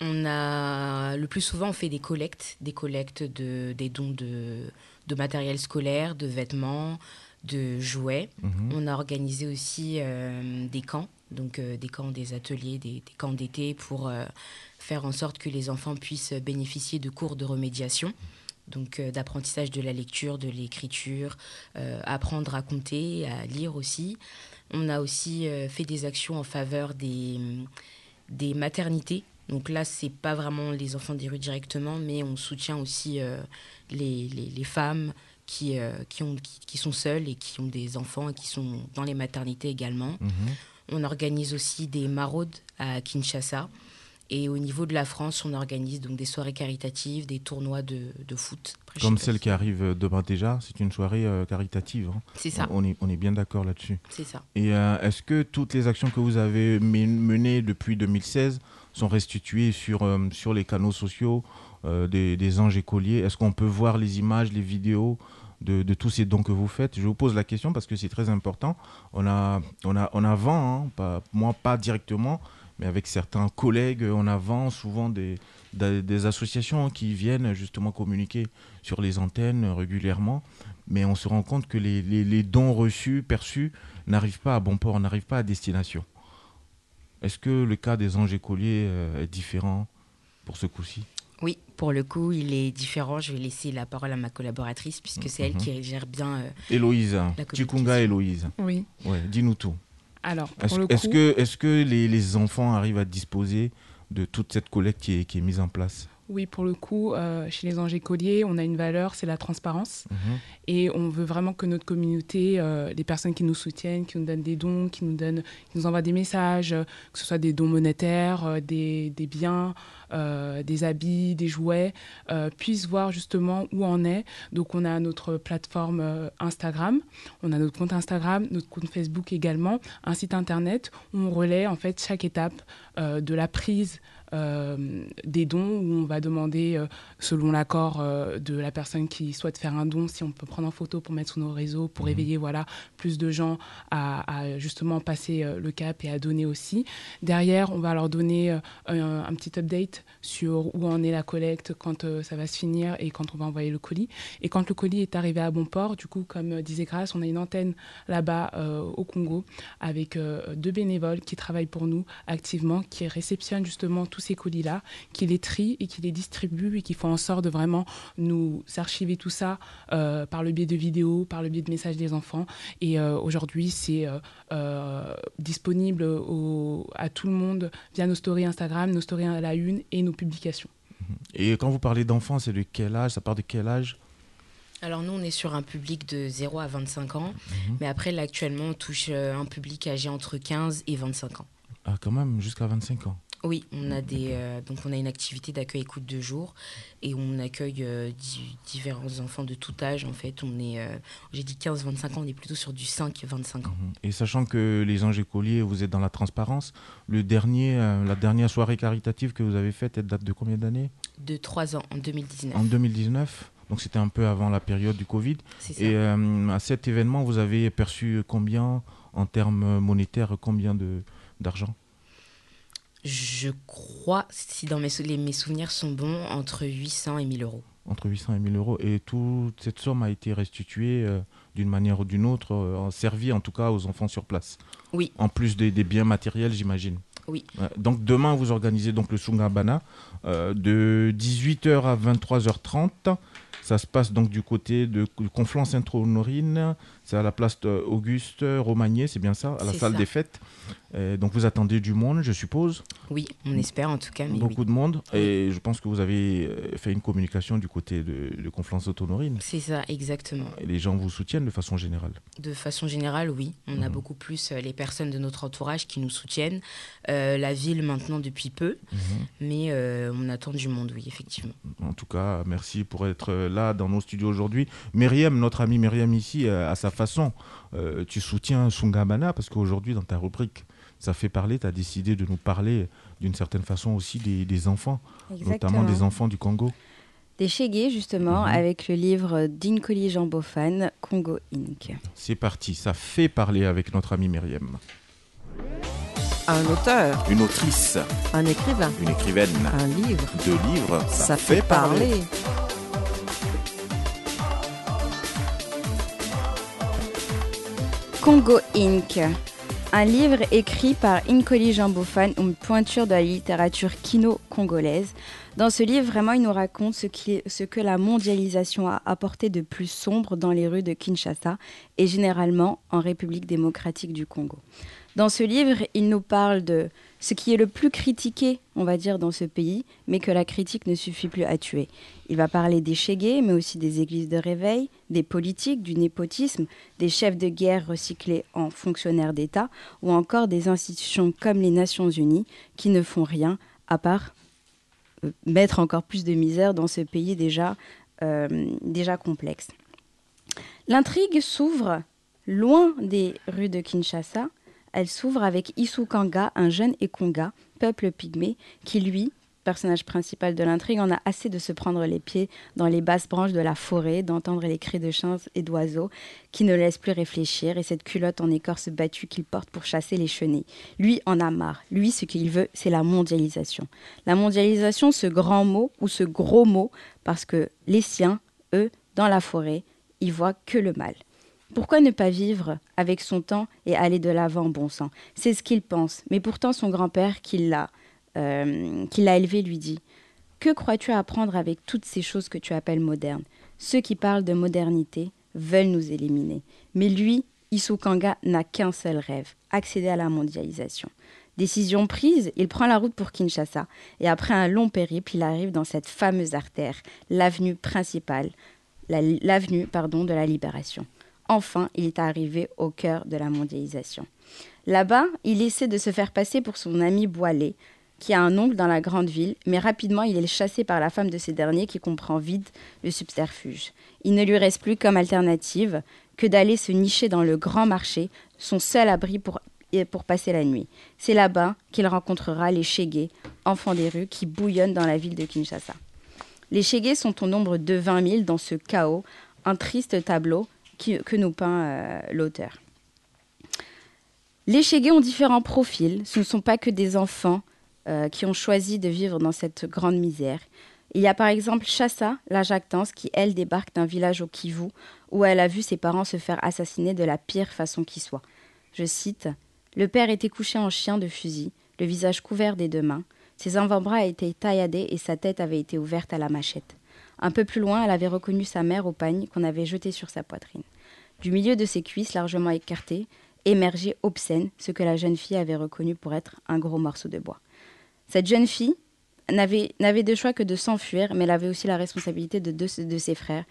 R: On a le plus souvent on fait des collectes, des collectes de des dons de, de matériel scolaire, de vêtements, de jouets.
B: Mhm.
R: On a organisé aussi euh, des camps, donc euh, des camps, des ateliers, des, des camps d'été pour euh, faire en sorte que les enfants puissent bénéficier de cours de remédiation. Donc d'apprentissage de la lecture, de l'écriture, apprendre à compter, à lire aussi. On a aussi fait des actions en faveur des, des maternités. Donc là, c'est pas vraiment les enfants des rues directement, mais on soutient aussi euh, les, les- les femmes qui, euh, qui, ont, qui, qui sont seules et qui ont des enfants et qui sont dans les maternités également.
B: Mhm.
R: On organise aussi des maraudes à Kinshasa. Et au niveau de la France, on organise donc des soirées caritatives, des tournois de, de foot. Après,
B: Comme celle qui arrive euh, demain déjà, c'est une soirée euh, caritative. hein.
R: C'est ça.
B: On est, on est bien d'accord là-dessus.
R: C'est ça.
B: Et euh, est-ce que toutes les actions que vous avez men- menées depuis 2016 sont restituées sur, euh, sur les canaux sociaux euh, des, anges écoliers Est-ce qu'on peut voir les images, les vidéos de, tous ces dons que vous faites? Je vous pose la question parce que c'est très important. On a, on hein, moi pas directement, mais avec certains collègues, on a vent souvent des, associations qui viennent justement communiquer sur les antennes régulièrement. Mais on se rend compte que les, les- les dons reçus, perçus, n'arrivent pas à bon port, n'arrivent pas à destination. Est-ce que le cas des anges écoliers euh, est différent pour ce coup-ci?
R: Oui, pour le coup, il est différent. Je vais laisser la parole à ma collaboratrice puisque c'est elle
B: Mhm.
R: qui gère bien. euh,
B: Héloïse,
R: la
B: Chikunga Héloïse.
P: Oui.
B: Ouais, dis-nous tout.
P: Alors, pour
B: Est-ce
P: coup-
B: que, est que les, les enfants arrivent à disposer de toute cette collecte qui est, qui est mise en place?
P: Oui, pour le coup, euh, chez les anges écoliers, on a une valeur, c'est la transparence.
B: Mhm.
P: Et on veut vraiment que notre communauté, euh, les personnes qui nous soutiennent, qui nous donnent des dons, qui nous, donnent, qui nous envoient des messages, euh, que ce soit des dons monétaires, euh, des, des biens, euh, des habits, des jouets, euh, puissent voir justement où on est. Donc on a notre plateforme euh, Instagram, on a notre compte Instagram, notre compte Facebook également, un site internet où on relaie en fait chaque étape euh, de la prise euh, des dons où on va demander, euh, selon l'accord euh, de la personne qui souhaite faire un don, si on peut prendre en photo pour mettre sur nos réseaux, pour éveiller voilà, plus de gens à, à justement passer euh, le cap et à donner aussi. Derrière, on va leur donner euh, un, un petit update sur où en est la collecte, quand euh, ça va se finir et quand on va envoyer le colis. Et quand le colis est arrivé à bon port, du coup, comme euh, disait Grace, on a une antenne là-bas euh, au Congo avec euh, deux bénévoles qui travaillent pour nous activement, qui réceptionnent justement tous ces colis-là, qui les trient et qui les distribuent et qui font en sorte de vraiment nous archiver tout ça euh, par le biais de vidéos, par le biais de messages des enfants. Et euh, aujourd'hui, c'est euh, euh, disponible au- à tout le monde via nos stories Instagram, nos stories à la une et nos publications.
B: Et quand vous parlez d'enfants, c'est de quel âge? Ça part de quel âge?
R: Alors nous, on est sur un public de 0 à 25 ans,
B: Mhm.
R: mais après, là, actuellement, on touche un public âgé entre 15 et 25 ans.
B: Ah, quand même, jusqu'à 25 ans.
R: Oui, on a des euh, donc on a une activité d'accueil écoute de jour et on accueille euh, di- différents enfants de tout âge en fait. On est euh, j'ai dit 15 25 ans, on est plutôt sur du 5 25 ans.
B: Et sachant que les anges écoliers, vous êtes dans la transparence, le dernier, euh, la dernière soirée caritative que vous avez faite, elle date de combien d'années?
R: De 3 ans en 2019.
B: En 2019. Donc c'était un peu avant la période du Covid.
R: C'est ça.
B: Et à cet événement, vous avez perçu combien en termes monétaires, combien de d'argent?
R: Je crois si dans mes sou- les- mes souvenirs sont bons entre 800 et 1000 euros.
B: Entre 800 et 1000 euros. Et toute cette somme a été restituée euh, d'une manière ou d'une autre, euh, servie en tout cas aux enfants sur place.
R: Oui.
B: En plus des, des biens matériels, j'imagine.
R: Oui.
B: Ouais. Donc demain, vous organisez donc le Sungabana euh, de 18h à 23h30. Ça se passe donc du côté de Conflans-Sainte-Honorine. C'est à la place Auguste Romagné, c'est bien ça, à la salle
R: ça.
B: des fêtes. Euh, donc vous attendez du monde, je suppose.
R: Oui, on espère en tout cas. Mais
B: Beaucoup
R: oui.
B: de monde. Et je pense que vous avez euh, fait une communication du côté de, de Conflans-Sainte-Honorine.
R: C'est ça, exactement.
B: Et les gens vous soutiennent de façon générale.
R: De façon générale, oui. On
B: Mhm.
R: a beaucoup plus euh, les personnes de notre entourage qui nous soutiennent. Euh, la ville maintenant depuis peu.
B: Mhm.
R: Mais euh, on attend du monde, oui, effectivement.
B: En tout cas, merci pour être là dans nos studios aujourd'hui. Myriam, notre amie Myriam ici, à sa façon, tu soutiens Sungabana parce qu'aujourd'hui, dans ta rubrique, ça fait parler, tu as décidé de nous parler d'une certaine façon aussi des, des enfants, notamment des enfants du Congo.
I: Des Chégués, justement,
B: Mhm.
I: avec le livre d'Inkoli Jean Bofan, Congo Inc.
B: C'est parti, ça fait parler avec notre amie Myriam.
K: Un auteur,
S: Une autrice,
K: un écrivain,
S: une écrivaine,
K: un livre,
S: deux livres,
K: ça, fait parler.
I: Congo Inc. Un livre écrit par Inkoli Jean Bofan, une pointure de la littérature kino-congolaise. Dans ce livre, vraiment, il nous raconte ce que la mondialisation a apporté de plus sombre dans les rues de Kinshasa et généralement en République démocratique du Congo. Dans ce livre, il nous parle de ce qui est le plus critiqué, on va dire, dans ce pays, mais que la critique ne suffit plus à tuer. Il va parler des chégués, mais aussi des églises de réveil, des politiques, du népotisme, des chefs de guerre recyclés en fonctionnaires d'État, ou encore des institutions comme les Nations Unies qui ne font rien à part euh, mettre encore plus de misère dans ce pays déjà, euh, déjà complexe. L'intrigue s'ouvre loin des rues de Kinshasa. Elle s'ouvre avec Issou Kanga, un jeune Ekonga, peuple pygmée, qui lui, personnage principal de l'intrigue, en a assez de se prendre les pieds dans les basses branches de la forêt, d'entendre les cris de chiens et d'oiseaux qui ne laissent plus réfléchir, et cette culotte en écorce battue qu'il porte pour chasser les chenilles. Lui en a marre. Lui, ce qu'il veut, c'est la mondialisation. La mondialisation, ce grand mot ou ce gros mot, parce que les siens, eux, dans la forêt, ils voient que le mal. Pourquoi ne pas vivre avec son temps et aller de l'avant, bon sang? C'est ce qu'il pense. Mais pourtant, son grand-père, qui l'a euh, élevé, lui dit Que crois-tu apprendre avec toutes ces choses que tu appelles modernes? Ceux qui parlent de modernité veulent nous éliminer. Mais lui, Issou Kanga, n'a qu'un seul rêve accéder à la mondialisation. Décision prise, il prend la route pour Kinshasa et après un long périple, il arrive dans cette fameuse artère, l'avenue principale, la- l'avenue pardon de la libération. Enfin, il est arrivé au cœur de la mondialisation. Là-bas, il essaie de se faire passer pour son ami Boilé, qui a un oncle dans la grande ville, mais rapidement il est chassé par la femme de ce dernier qui comprend vite le subterfuge. Il ne lui reste plus comme alternative que d'aller se nicher dans le grand marché, son seul abri pour, pour passer la nuit. C'est là-bas qu'il rencontrera les Chégués, enfants des rues qui bouillonnent dans la ville de Kinshasa. Les Chégués sont au nombre de 20 000 dans ce chaos, un triste tableau que nous peint euh, l'auteur. Les Chégués ont différents profils. Ce ne sont pas que des enfants euh, qui ont choisi de vivre dans cette grande misère. Il y a par exemple Chassa, la jactance, qui, elle, débarque d'un village au Kivu, où elle a vu ses parents se faire assassiner de la pire façon qui soit. Je cite Le père était couché en chien de fusil, le visage couvert des deux mains. Ses avant-bras étaient tailladés et sa tête avait été ouverte à la machette. Un peu plus loin, elle avait reconnu sa mère au pagne qu'on avait jeté sur sa poitrine. Du milieu de ses cuisses largement écartées, émergeait obscène ce que la jeune fille avait reconnu pour être un gros morceau de bois. Cette jeune fille n'avait n'avait de choix que de s'enfuir, mais elle avait aussi la responsabilité de deux de ses frères,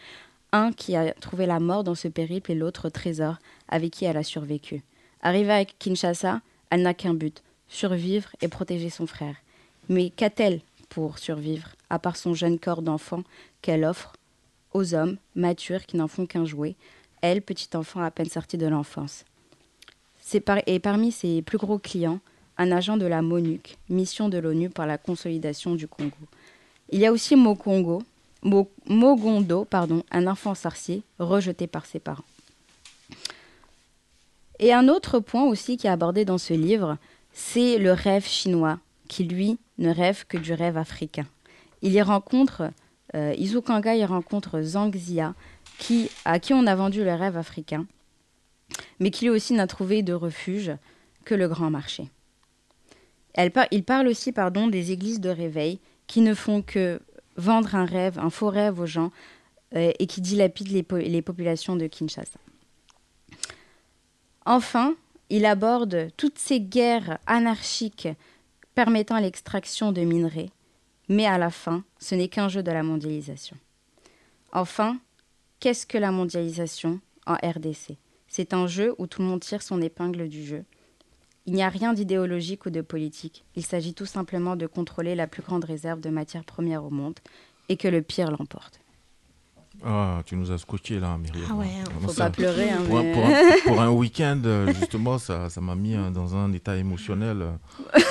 I: Un qui a trouvé la mort dans ce périple et l'autre trésor avec qui elle a survécu. Arrivée à Kinshasa, elle n'a qu'un but, survivre et protéger son frère. Mais qu'a-t-elle pour survivre, à part son jeune corps d'enfant qu'elle offre aux hommes matures qui n'en font qu'un jouet, elle, petit enfant à peine sortie de l'enfance Et parmi ses plus gros clients, un agent de la MONUC, mission de l'ONU pour la consolidation du Congo. Il y a aussi Mokongo, Mo- Mogondo, pardon, un enfant sorcier rejeté par ses parents. Et un autre point aussi qui est abordé dans ce livre, c'est le rêve chinois, qui lui ne rêve que du rêve africain. Il y rencontre, euh, Izu Kanga y rencontre Zhang Zia, à qui on a vendu le rêve africain, mais qui lui aussi n'a trouvé de refuge que le grand marché. Il parle aussi pardon, des églises de réveil qui ne font que vendre un rêve, un faux rêve aux gens euh, et qui dilapident les populations de Kinshasa. Enfin, il aborde toutes ces guerres anarchiques permettant l'extraction de minerais, mais à la fin, ce n'est qu'un jeu de la mondialisation. Enfin, qu'est-ce que la mondialisation en RDC C'est un jeu où tout le monde tire son épingle du jeu. Il n'y a rien d'idéologique ou de politique. Il s'agit tout simplement de contrôler la plus grande réserve de matières premières au monde et que le pire l'emporte.
B: Ah, tu nous as scotché là, Myriam.
I: Ah ouais,
B: Vraiment,
I: faut
B: ça-
I: pas pleurer, hein,
B: pour, un-
I: mais-
B: pour un, pour un week-end, justement, ça ça m'a mis euh, dans un état émotionnel euh,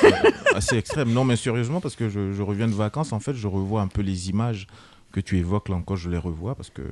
B: euh, assez extrême. Non, mais sérieusement, parce que je, je reviens de vacances, en fait, je revois un peu les images que tu évoques là encore, je les revois parce que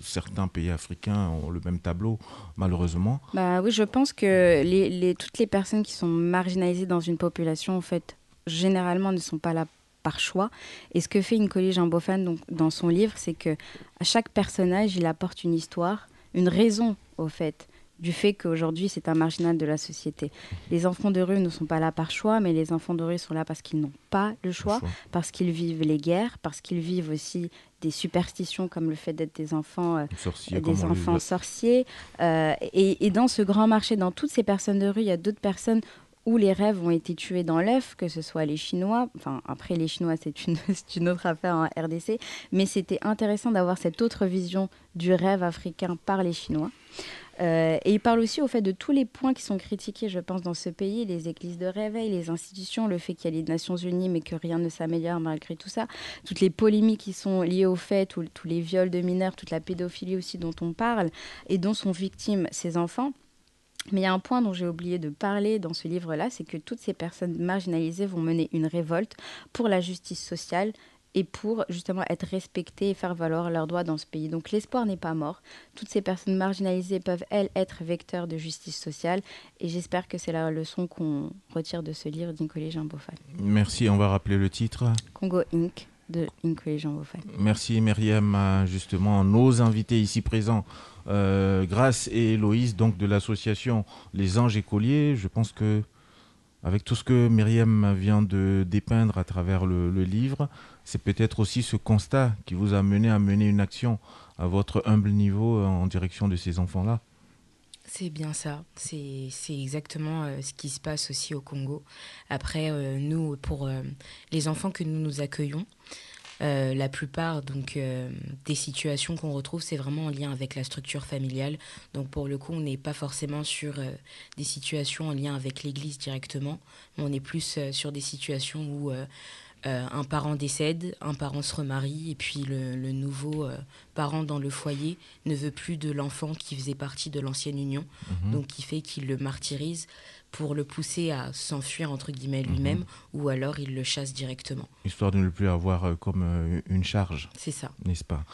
B: certains pays africains ont le même tableau, malheureusement.
I: Bah oui, je pense que les, les- toutes les personnes qui sont marginalisées dans une population, en fait, généralement ne sont pas là par choix. Et ce que fait une collège Mbofan donc, dans son livre, c'est que à chaque personnage, il apporte une histoire, une raison, au fait, du fait qu'aujourd'hui, c'est un marginal de la société. Les enfants de rue ne sont pas là par choix, mais les enfants de rue sont là parce qu'ils n'ont pas le choix,
S: choix.
I: parce qu'ils vivent les guerres, parce qu'ils vivent aussi des superstitions comme le fait d'être des enfants, euh, des
B: les
I: enfants sorciers. Euh, et, et dans ce grand marché, dans toutes ces personnes de rue, il y a d'autres personnes où les rêves ont été tués dans l'œuf, que ce soit les Chinois. Enfin, après, les Chinois, c'est une, autre affaire en RDC. Mais c'était intéressant d'avoir cette autre vision du rêve africain par les Chinois. Euh, et il parle aussi au fait de tous les points qui sont critiqués, je pense, dans ce pays, les églises de réveil, les institutions, le fait qu'il y a les Nations Unies, mais que rien ne s'améliore malgré tout ça, toutes les polémiques qui sont liées au fait, tous les viols de mineurs, toute la pédophilie aussi dont on parle, et dont sont victimes ces enfants. Mais il y a un point dont j'ai oublié de parler dans ce livre-là, c'est que toutes ces personnes marginalisées vont mener une révolte pour la justice sociale et pour justement être respectées et faire valoir leurs droits dans ce pays. Donc l'espoir n'est pas mort. Toutes ces personnes marginalisées peuvent, elles, être vecteurs de justice sociale. Et j'espère que c'est la leçon qu'on retire de ce livre d'Inkole Jean Bofan.
B: Merci, on va rappeler le titre.
I: Congo Inc.
B: Merci Myriam, euh, justement, nos invités ici présents, euh, Grâce et Héloïse, donc de l'association Les Anges Écoliers. Je pense que, avec tout ce que Myriam vient de dépeindre à travers le, le livre, c'est peut-être aussi ce constat qui vous a mené à mener une action à votre humble niveau euh, en direction de ces enfants-là.
R: C'est bien ça. C'est exactement euh, ce qui se passe aussi au Congo. Après, euh, nous, pour euh, les enfants que nous nous accueillons, la plupart donc des situations qu'on retrouve, c'est vraiment en lien avec la structure familiale. Donc pour le coup, on n'est pas forcément sur des situations en lien avec l'Église directement, mais on est plus sur des situations où euh, un parent décède, un parent se remarie, et puis le, le nouveau euh, parent dans le foyer ne veut plus de l'enfant qui faisait partie de l'ancienne union,
B: Mhm.
R: donc qui fait qu'il le martyrise pour le pousser à s'enfuir entre guillemets lui-même,
B: Mhm.
R: ou alors il le chasse directement.
B: Histoire de ne plus avoir euh, comme une charge.
R: C'est ça.
B: N'est-ce pas?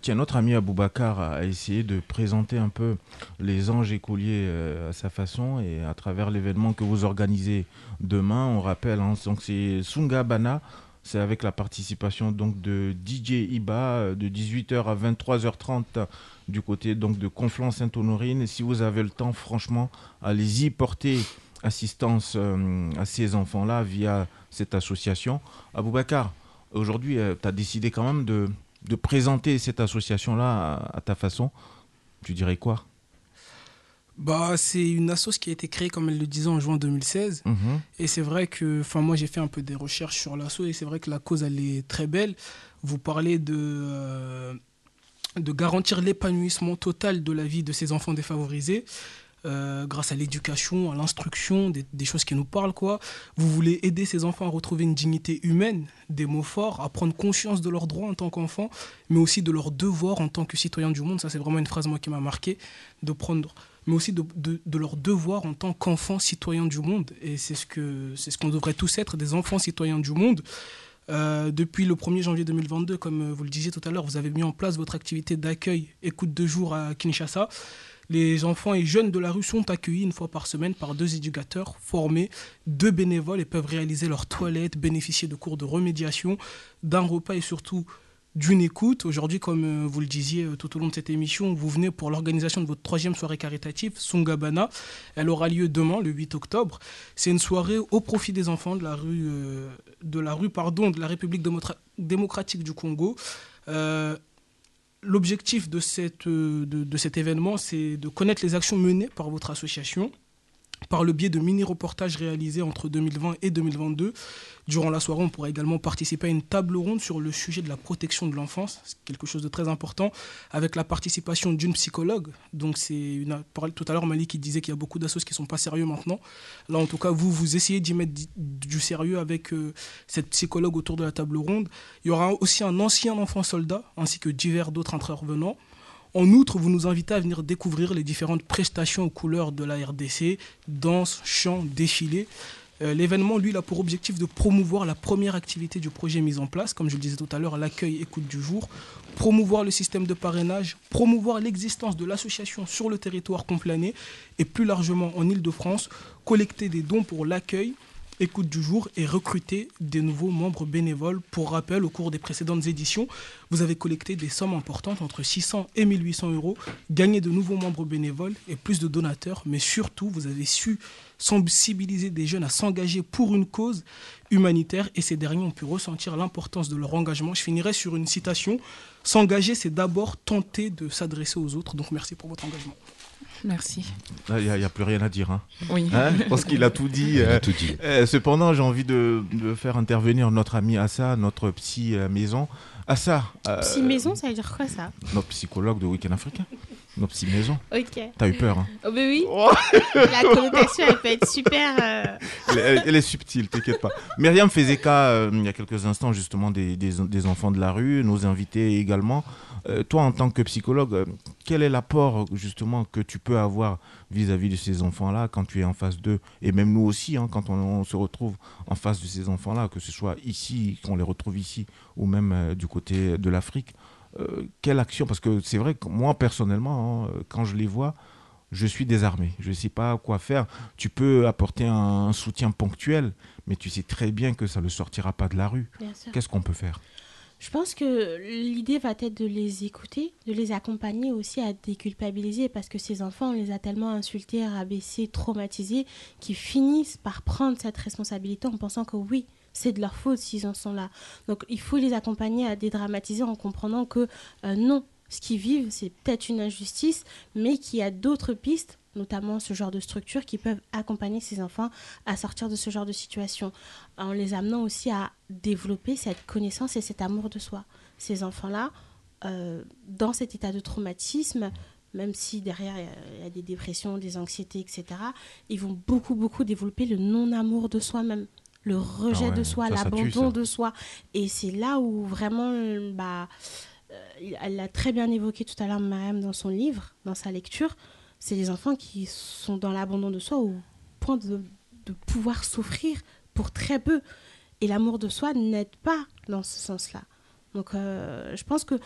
B: Tiens, notre ami Aboubacar a essayé de présenter un peu les anges écoliers à sa façon et à travers l'événement que vous organisez demain. On rappelle, hein, donc c'est Sungabana. C'est avec la participation donc de DJ Iba euh, de 18h à 23h30 du côté donc de Conflans-Sainte-Honorine. Si vous avez le temps, franchement, allez-y porter assistance euh, à ces enfants-là via cette association. Aboubacar, aujourd'hui, tu as décidé quand même de, présenter cette association-là à ta façon. Tu dirais quoi?
E: Bah, c'est une assoce qui a été créée, comme elle le disait, en juin 2016.
B: Mhm.
E: Et c'est vrai que, enfin, moi, j'ai fait un peu des recherches sur l'asso et c'est vrai que la cause, elle est très belle. Vous parlez de, euh, de garantir l'épanouissement total de la vie de ces enfants défavorisés. euh, grâce à l'éducation, à l'instruction, des, des choses qui nous parlent, quoi. Vous voulez aider ces enfants à retrouver une dignité humaine, des mots forts, à prendre conscience de leurs droits en tant qu'enfants, mais aussi de leurs devoirs en tant que citoyens du monde. Ça, c'est vraiment une phrase, moi, qui m'a marqué, de prendre, mais aussi de, de, de leurs devoirs en tant qu'enfants citoyens du monde. Et c'est ce c'est ce qu'on devrait tous être, des enfants citoyens du monde. Euh, depuis le 1er janvier 2022, comme euh, vous le disiez tout à l'heure, vous avez mis en place votre activité d'accueil écoute de jour à Kinshasa. Les enfants et jeunes de la rue sont accueillis une fois par semaine par deux éducateurs formés, deux bénévoles et peuvent réaliser leurs toilettes, bénéficier de cours de remédiation, d'un repas et surtout d'une écoute. Aujourd'hui, comme euh, vous le disiez euh, tout au long de cette émission, vous venez pour l'organisation de votre troisième soirée caritative, Sungabana. Elle aura lieu demain, le 8 octobre. C'est une soirée au profit des enfants de la rue, euh, pardon, de la République démocratique du Congo. L'objectif de, cette, de cet événement, c'est de connaître les actions menées par votre association par le biais de mini-reportages réalisés entre 2020 et 2022. Durant la soirée, on pourra également participer à une table ronde sur le sujet de la protection de l'enfance, quelque chose de très important, avec la participation d'une psychologue. Donc, c'est une. Tout à l'heure, Malik qui disait qu'il y a beaucoup d'associations qui ne sont pas sérieux maintenant. Là, en tout cas, vous, vous essayez d'y mettre du sérieux avec euh, cette psychologue autour de la table ronde. Il y aura aussi un ancien enfant soldat, ainsi que divers d'autres intervenants. En outre, vous nous invitez à venir découvrir les différentes prestations aux couleurs de la RDC, danse, chant, défilé. Euh, L'événement, lui, a pour objectif de promouvoir la première activité du projet mis en place, comme je le disais tout à l'heure, l'accueil écoute du jour, promouvoir le système de parrainage, promouvoir l'existence de l'association sur le territoire complané et plus largement en Ile-de-France, collecter des dons pour l'accueil, écoute du jour et recruter des nouveaux membres bénévoles. Pour rappel, au cours des précédentes éditions, vous avez collecté des sommes importantes entre 600 et 1800 euros, gagné de nouveaux membres bénévoles et plus de donateurs, mais surtout, vous avez su sensibiliser des jeunes à s'engager pour une cause humanitaire et ces derniers ont pu ressentir l'importance de leur engagement. Je finirai sur une citation. S'engager, c'est d'abord tenter de s'adresser aux autres. Donc merci pour votre engagement.
D: Merci.
B: Il n'y a, plus rien à dire. Hein.
D: Oui.
B: Hein Je pense qu'il a tout dit.
F: Il a
B: euh,
F: tout dit.
B: euh, cependant, j'ai envie de, de faire intervenir notre ami Assa, notre psy euh, maison. Assa. euh,
C: Psy maison, ça veut dire quoi ça?
B: Notre psychologue de Week-end africain. Notre psy maison.
C: Ok.
B: T'as eu peur. Hein.
C: Oh, bah oui. La connotation, elle peut être super. euh,
B: Elle, elle- elle est subtile, t'inquiète pas. Myriam faisait cas euh, il y a quelques instants justement des, des- des enfants de la rue, nos invités également. Euh, toi, en tant que psychologue, euh, quel est l'apport justement que tu peux avoir vis-à-vis de ces enfants-là quand tu es en face d'eux? Et même nous aussi, hein, quand on, on se retrouve en face de ces enfants-là, que ce soit ici, qu'on les retrouve ici, ou même euh, du côté de l'Afrique. euh, quelle action? Parce que c'est vrai que moi, personnellement, hein, quand je les vois, je suis désarmé. Je ne sais pas quoi faire. Tu peux apporter un, soutien ponctuel, mais tu sais très bien que ça ne le sortira pas de la rue. Qu'est-ce qu'on peut faire?
C: Je pense que l'idée va être de les écouter, de les accompagner aussi à déculpabiliser parce que ces enfants, on les a tellement insultés, rabaissés, traumatisés qu'ils finissent par prendre cette responsabilité en pensant que oui, c'est de leur faute s'ils en sont là. Donc il faut les accompagner à dédramatiser en comprenant que euh, non, ce qu'ils vivent, c'est peut-être une injustice, mais qu'il y a d'autres pistes notamment ce genre de structures qui peuvent accompagner ces enfants à sortir de ce genre de situation, en les amenant aussi à développer cette connaissance et cet amour de soi. Ces enfants-là, euh, dans cet état de traumatisme, même si derrière il y a- il y, a des dépressions, des anxiétés, etc., ils vont beaucoup, beaucoup développer le non-amour de soi-même, le rejet
B: Ah ouais,
C: de soi, l'abandon de soi. Et c'est là où vraiment, bah, euh, elle l'a très bien évoqué tout à l'heure, Mariam, dans son livre, dans sa lecture, c'est les enfants qui sont dans l'abandon de soi au point de, de pouvoir souffrir pour très peu. Et l'amour de soi n'aide pas dans ce sens-là. Donc, euh, je pense que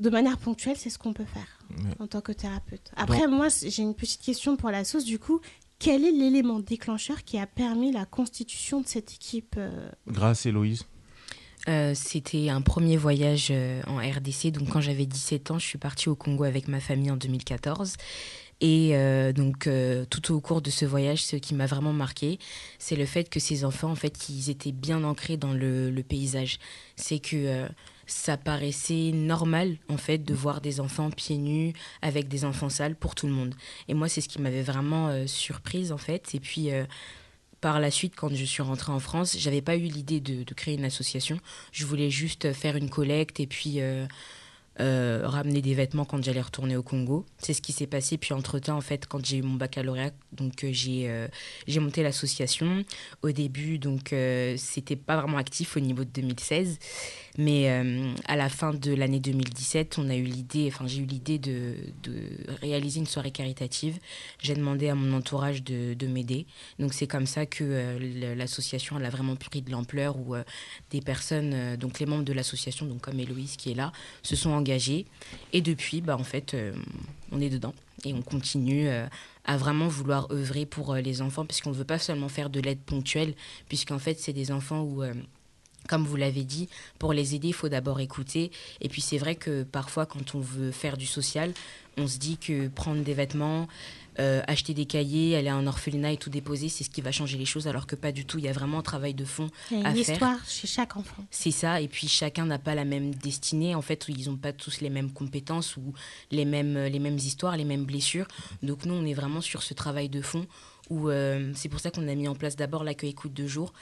C: de manière ponctuelle, c'est ce qu'on peut faire
B: Ouais.
C: en tant que thérapeute. Après,
B: Donc-
C: moi, j'ai une petite question pour la sauce. Du coup, quel est l'élément déclencheur qui a permis la constitution de cette équipe euh,
B: Grâce, Héloïse.
R: Euh, C'était un premier voyage euh, en RDC. Donc, quand j'avais 17 ans, je suis partie au Congo avec ma famille en 2014. Et euh, donc, tout au cours de ce voyage, ce qui m'a vraiment marqué, c'est le fait que ces enfants, en fait, ils étaient bien ancrés dans le, paysage. C'est que ça paraissait normal, en fait, de voir des enfants pieds nus avec des enfants sales pour tout le monde. Et moi, c'est ce qui m'avait vraiment surprise, en fait. Et puis. Par la suite, quand je suis rentrée en France, j'avais pas eu l'idée de, créer une association. Je voulais juste faire une collecte et puis euh, euh, ramener des vêtements quand j'allais retourner au Congo. C'est ce qui s'est passé. Puis entre-temps, en fait, quand j'ai eu mon baccalauréat, donc euh, j'ai j'ai monté l'association. Au début, donc c'était pas vraiment actif au niveau de 2016, mais euh, à la fin de l'année 2017, on a eu l'idée, enfin j'ai eu l'idée de, réaliser une soirée caritative. J'ai demandé à mon entourage de, de m'aider. Donc c'est comme ça que euh, l'association a vraiment pris de l'ampleur où euh, des personnes, donc les membres de l'association, donc comme Héloïse qui est là, se sont engagés. Et depuis, bah, en fait, on est dedans et on continue à vraiment vouloir œuvrer pour les enfants, puisqu'on ne veut pas seulement faire de l'aide ponctuelle, puisqu'en fait, c'est des enfants où... comme vous l'avez dit, pour les aider, il faut d'abord écouter. Et puis c'est vrai que parfois, quand on veut faire du social, on se dit que prendre des vêtements, euh, acheter des cahiers, aller à un orphelinat et tout déposer, c'est ce qui va changer les choses, alors que pas du tout. Il y a vraiment un travail de fond
C: Il y a une histoire chez chaque enfant.
R: C'est ça, et puis chacun n'a pas la même destinée. En fait, ils n'ont pas tous les mêmes compétences ou les mêmes, les mêmes histoires, les mêmes blessures. Donc nous, on est vraiment sur ce travail de fond où euh, c'est pour ça qu'on a mis en place d'abord l'accueil écoute de jour,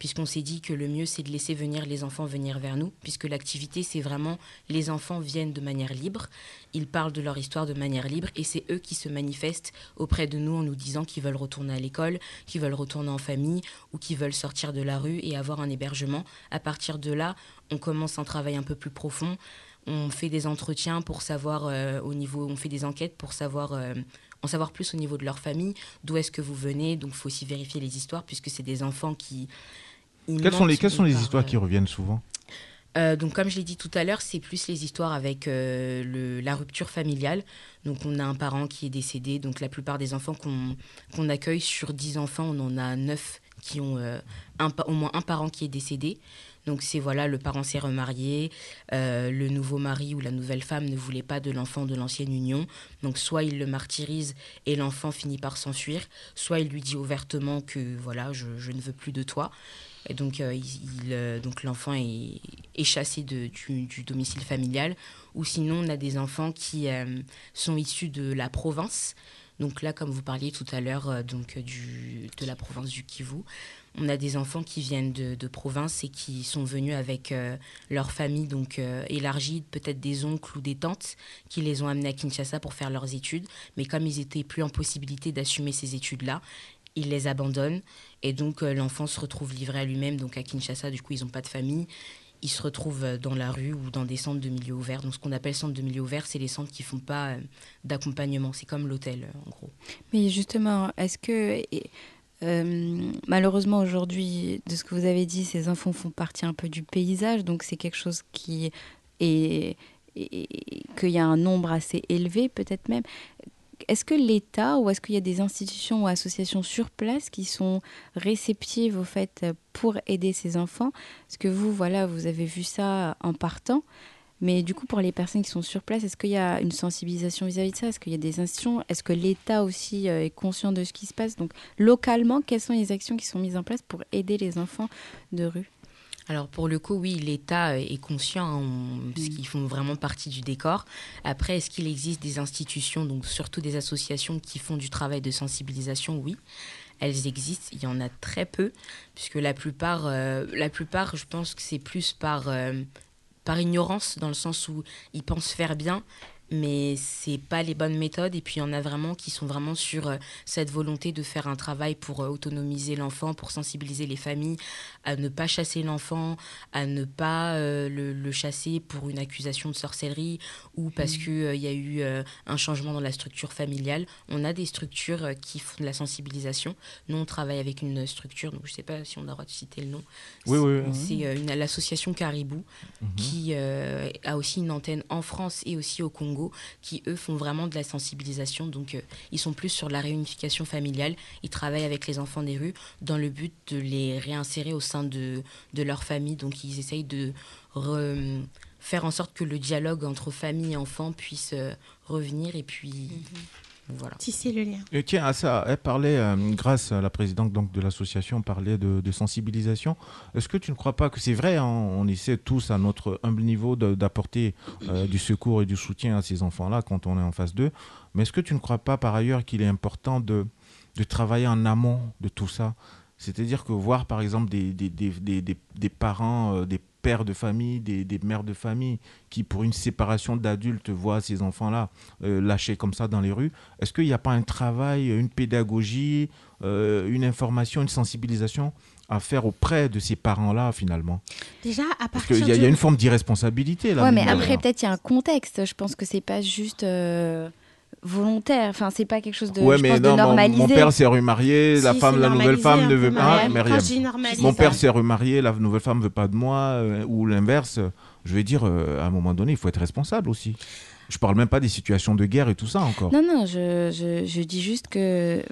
R: puisqu'on s'est dit que le mieux, c'est de laisser venir les enfants venir vers nous, puisque l'activité, c'est vraiment les enfants viennent de manière libre, ils parlent de leur histoire de manière libre, et c'est eux qui se manifestent auprès de nous en nous disant qu'ils veulent retourner à l'école, qu'ils veulent retourner en famille, ou qu'ils veulent sortir de la rue et avoir un hébergement. À partir de là, on commence un travail un peu plus profond. On fait des entretiens pour savoir euh, au niveau, on fait des enquêtes pour savoir euh, en savoir plus au niveau de leur famille, d'où est-ce que vous venez. Donc, il faut aussi vérifier les histoires puisque c'est des enfants qui.
B: Quelles sont les,
R: mentent
B: quelles sont les
R: par,
B: histoires
R: euh,
B: qui reviennent souvent
R: euh, donc, comme je l'ai dit tout à l'heure, c'est plus les histoires avec euh, le- la rupture familiale. Donc, on a un parent qui est décédé. Donc, la plupart des enfants qu'on accueille, sur 10 enfants, on en a 9 qui ont euh, un au moins un parent qui est décédé. Donc, c'est voilà, le parent s'est remarié, euh, le nouveau mari ou la nouvelle femme ne voulait pas de l'enfant de l'ancienne union. Donc, soit il le martyrise et l'enfant finit par s'enfuir, soit il lui dit ouvertement que voilà, je, je ne veux plus de toi. Et donc, euh, euh, donc l'enfant est, chassé du, domicile familial. Ou sinon, on a des enfants qui euh, sont issus de la province. Donc là, comme vous parliez tout à l'heure, donc du, de la province du Kivu, on a des enfants qui viennent de, province et qui sont venus avec leur famille donc élargie, peut-être des oncles ou des tantes qui les ont amenés à Kinshasa pour faire leurs études. Mais comme ils étaient plus en possibilité d'assumer ces études-là, ils les abandonnent et donc euh, l'enfant se retrouve livré à lui-même. Donc à Kinshasa, du coup, ils n'ont pas de famille. Ils se retrouvent euh, dans la rue ou dans des centres de milieu ouvert. Donc ce qu'on appelle centres de milieu ouvert, c'est les centres qui font pas euh, d'accompagnement. C'est comme l'hôtel, en gros.
I: Mais justement, est-ce que malheureusement aujourd'hui, de ce que vous avez dit, ces enfants font partie un peu du paysage, donc c'est quelque chose qui est, qu'il y a un nombre assez élevé peut-être même. Est-ce que l'État ou est-ce qu'il y a des institutions ou associations sur place qui sont réceptives au fait euh, pour aider ces enfants? Parce que vous, voilà, vous avez vu ça en partant. Mais du coup, pour les personnes qui sont sur place, est-ce qu'il y a une sensibilisation vis-à-vis de ça? Est-ce qu'il y a des institutions? Est-ce que l'État aussi euh, est conscient de ce qui se passe? Donc, localement, quelles sont les actions qui sont mises en place pour aider les enfants de rue?
R: Alors pour le coup, oui, l'État euh, est conscient, hein, on- parce qu'ils font vraiment partie du décor. Après, est-ce qu'il existe des institutions, donc surtout des associations qui font du travail de sensibilisation? Oui, elles existent. Il y en a très peu, puisque la plupart, euh, la plupart, je pense que c'est plus par euh, par ignorance, dans le sens où ils pensent faire bien, mais c'est pas les bonnes méthodes. Et puis il y en a vraiment qui sont vraiment sur euh, cette volonté de faire un travail pour euh, autonomiser l'enfant, pour sensibiliser les familles à ne pas chasser l'enfant, à ne pas euh, le, le chasser pour une accusation de sorcellerie ou parce
I: Mhm.
R: qu'il il y a eu euh, un changement dans la structure familiale. On a des structures euh, qui font de la sensibilisation. Nous, on travaille avec une structure, donc je sais pas si on a le droit de citer le nom.
B: Oui,
R: C'est-
B: oui, oui.
R: C'est euh, l'association Caribou
B: Mhm.
R: qui euh, a aussi une antenne en France et aussi au Congo, qui eux font vraiment de la sensibilisation. Donc euh, ils sont plus sur la réunification familiale. Ils travaillent avec les enfants des rues dans le but de les réinsérer au sein de, de leur famille. Donc ils essayent de re- faire en sorte que le dialogue entre famille et enfants puisse euh, revenir. Et puis voilà.
C: Tisser le lien.
B: Et tiens, à ça, elle parlait, euh, grâce à la présidente donc, de l'association, parlait de, de sensibilisation. Est-ce que tu ne crois pas que c'est vrai, hein, on essaie tous à notre humble niveau d'apporter euh, du secours et du soutien à ces enfants-là quand on est en face d'eux, mais est-ce que tu ne crois pas par ailleurs qu'il est important de, de travailler en amont de tout ça? C'est-à-dire que voir, par exemple, des, des, des, des, parents, euh, des pères de famille, des, des mères de famille, qui, pour une séparation d'adultes, voient ces enfants-là euh, lâchés comme ça dans les rues, est-ce qu'il n'y a pas un travail, une pédagogie, euh, une information, une sensibilisation à faire auprès de ces parents-là, finalement?
C: Déjà, à
B: Parce
C: partir
B: qu'il y, y a une forme d'irresponsabilité, là.
I: Ouais, mais après, peut-être il y a un contexte. Je pense que c'est pas juste euh, volontaire. Enfin, c'est pas quelque chose de,
B: Ouais,
I: je
B: mais
I: pense, de
B: non, mon,
I: normalisé.
B: mon père s'est remarié, la femme, la nouvelle femme ne veut pas. Mon père s'est remarié, la nouvelle femme ne veut pas de moi, euh, ou l'inverse. Je vais dire, euh, à un moment donné, il faut être responsable aussi. Je parle même pas des situations de guerre et tout ça encore.
I: Non, non, je, je, je dis juste que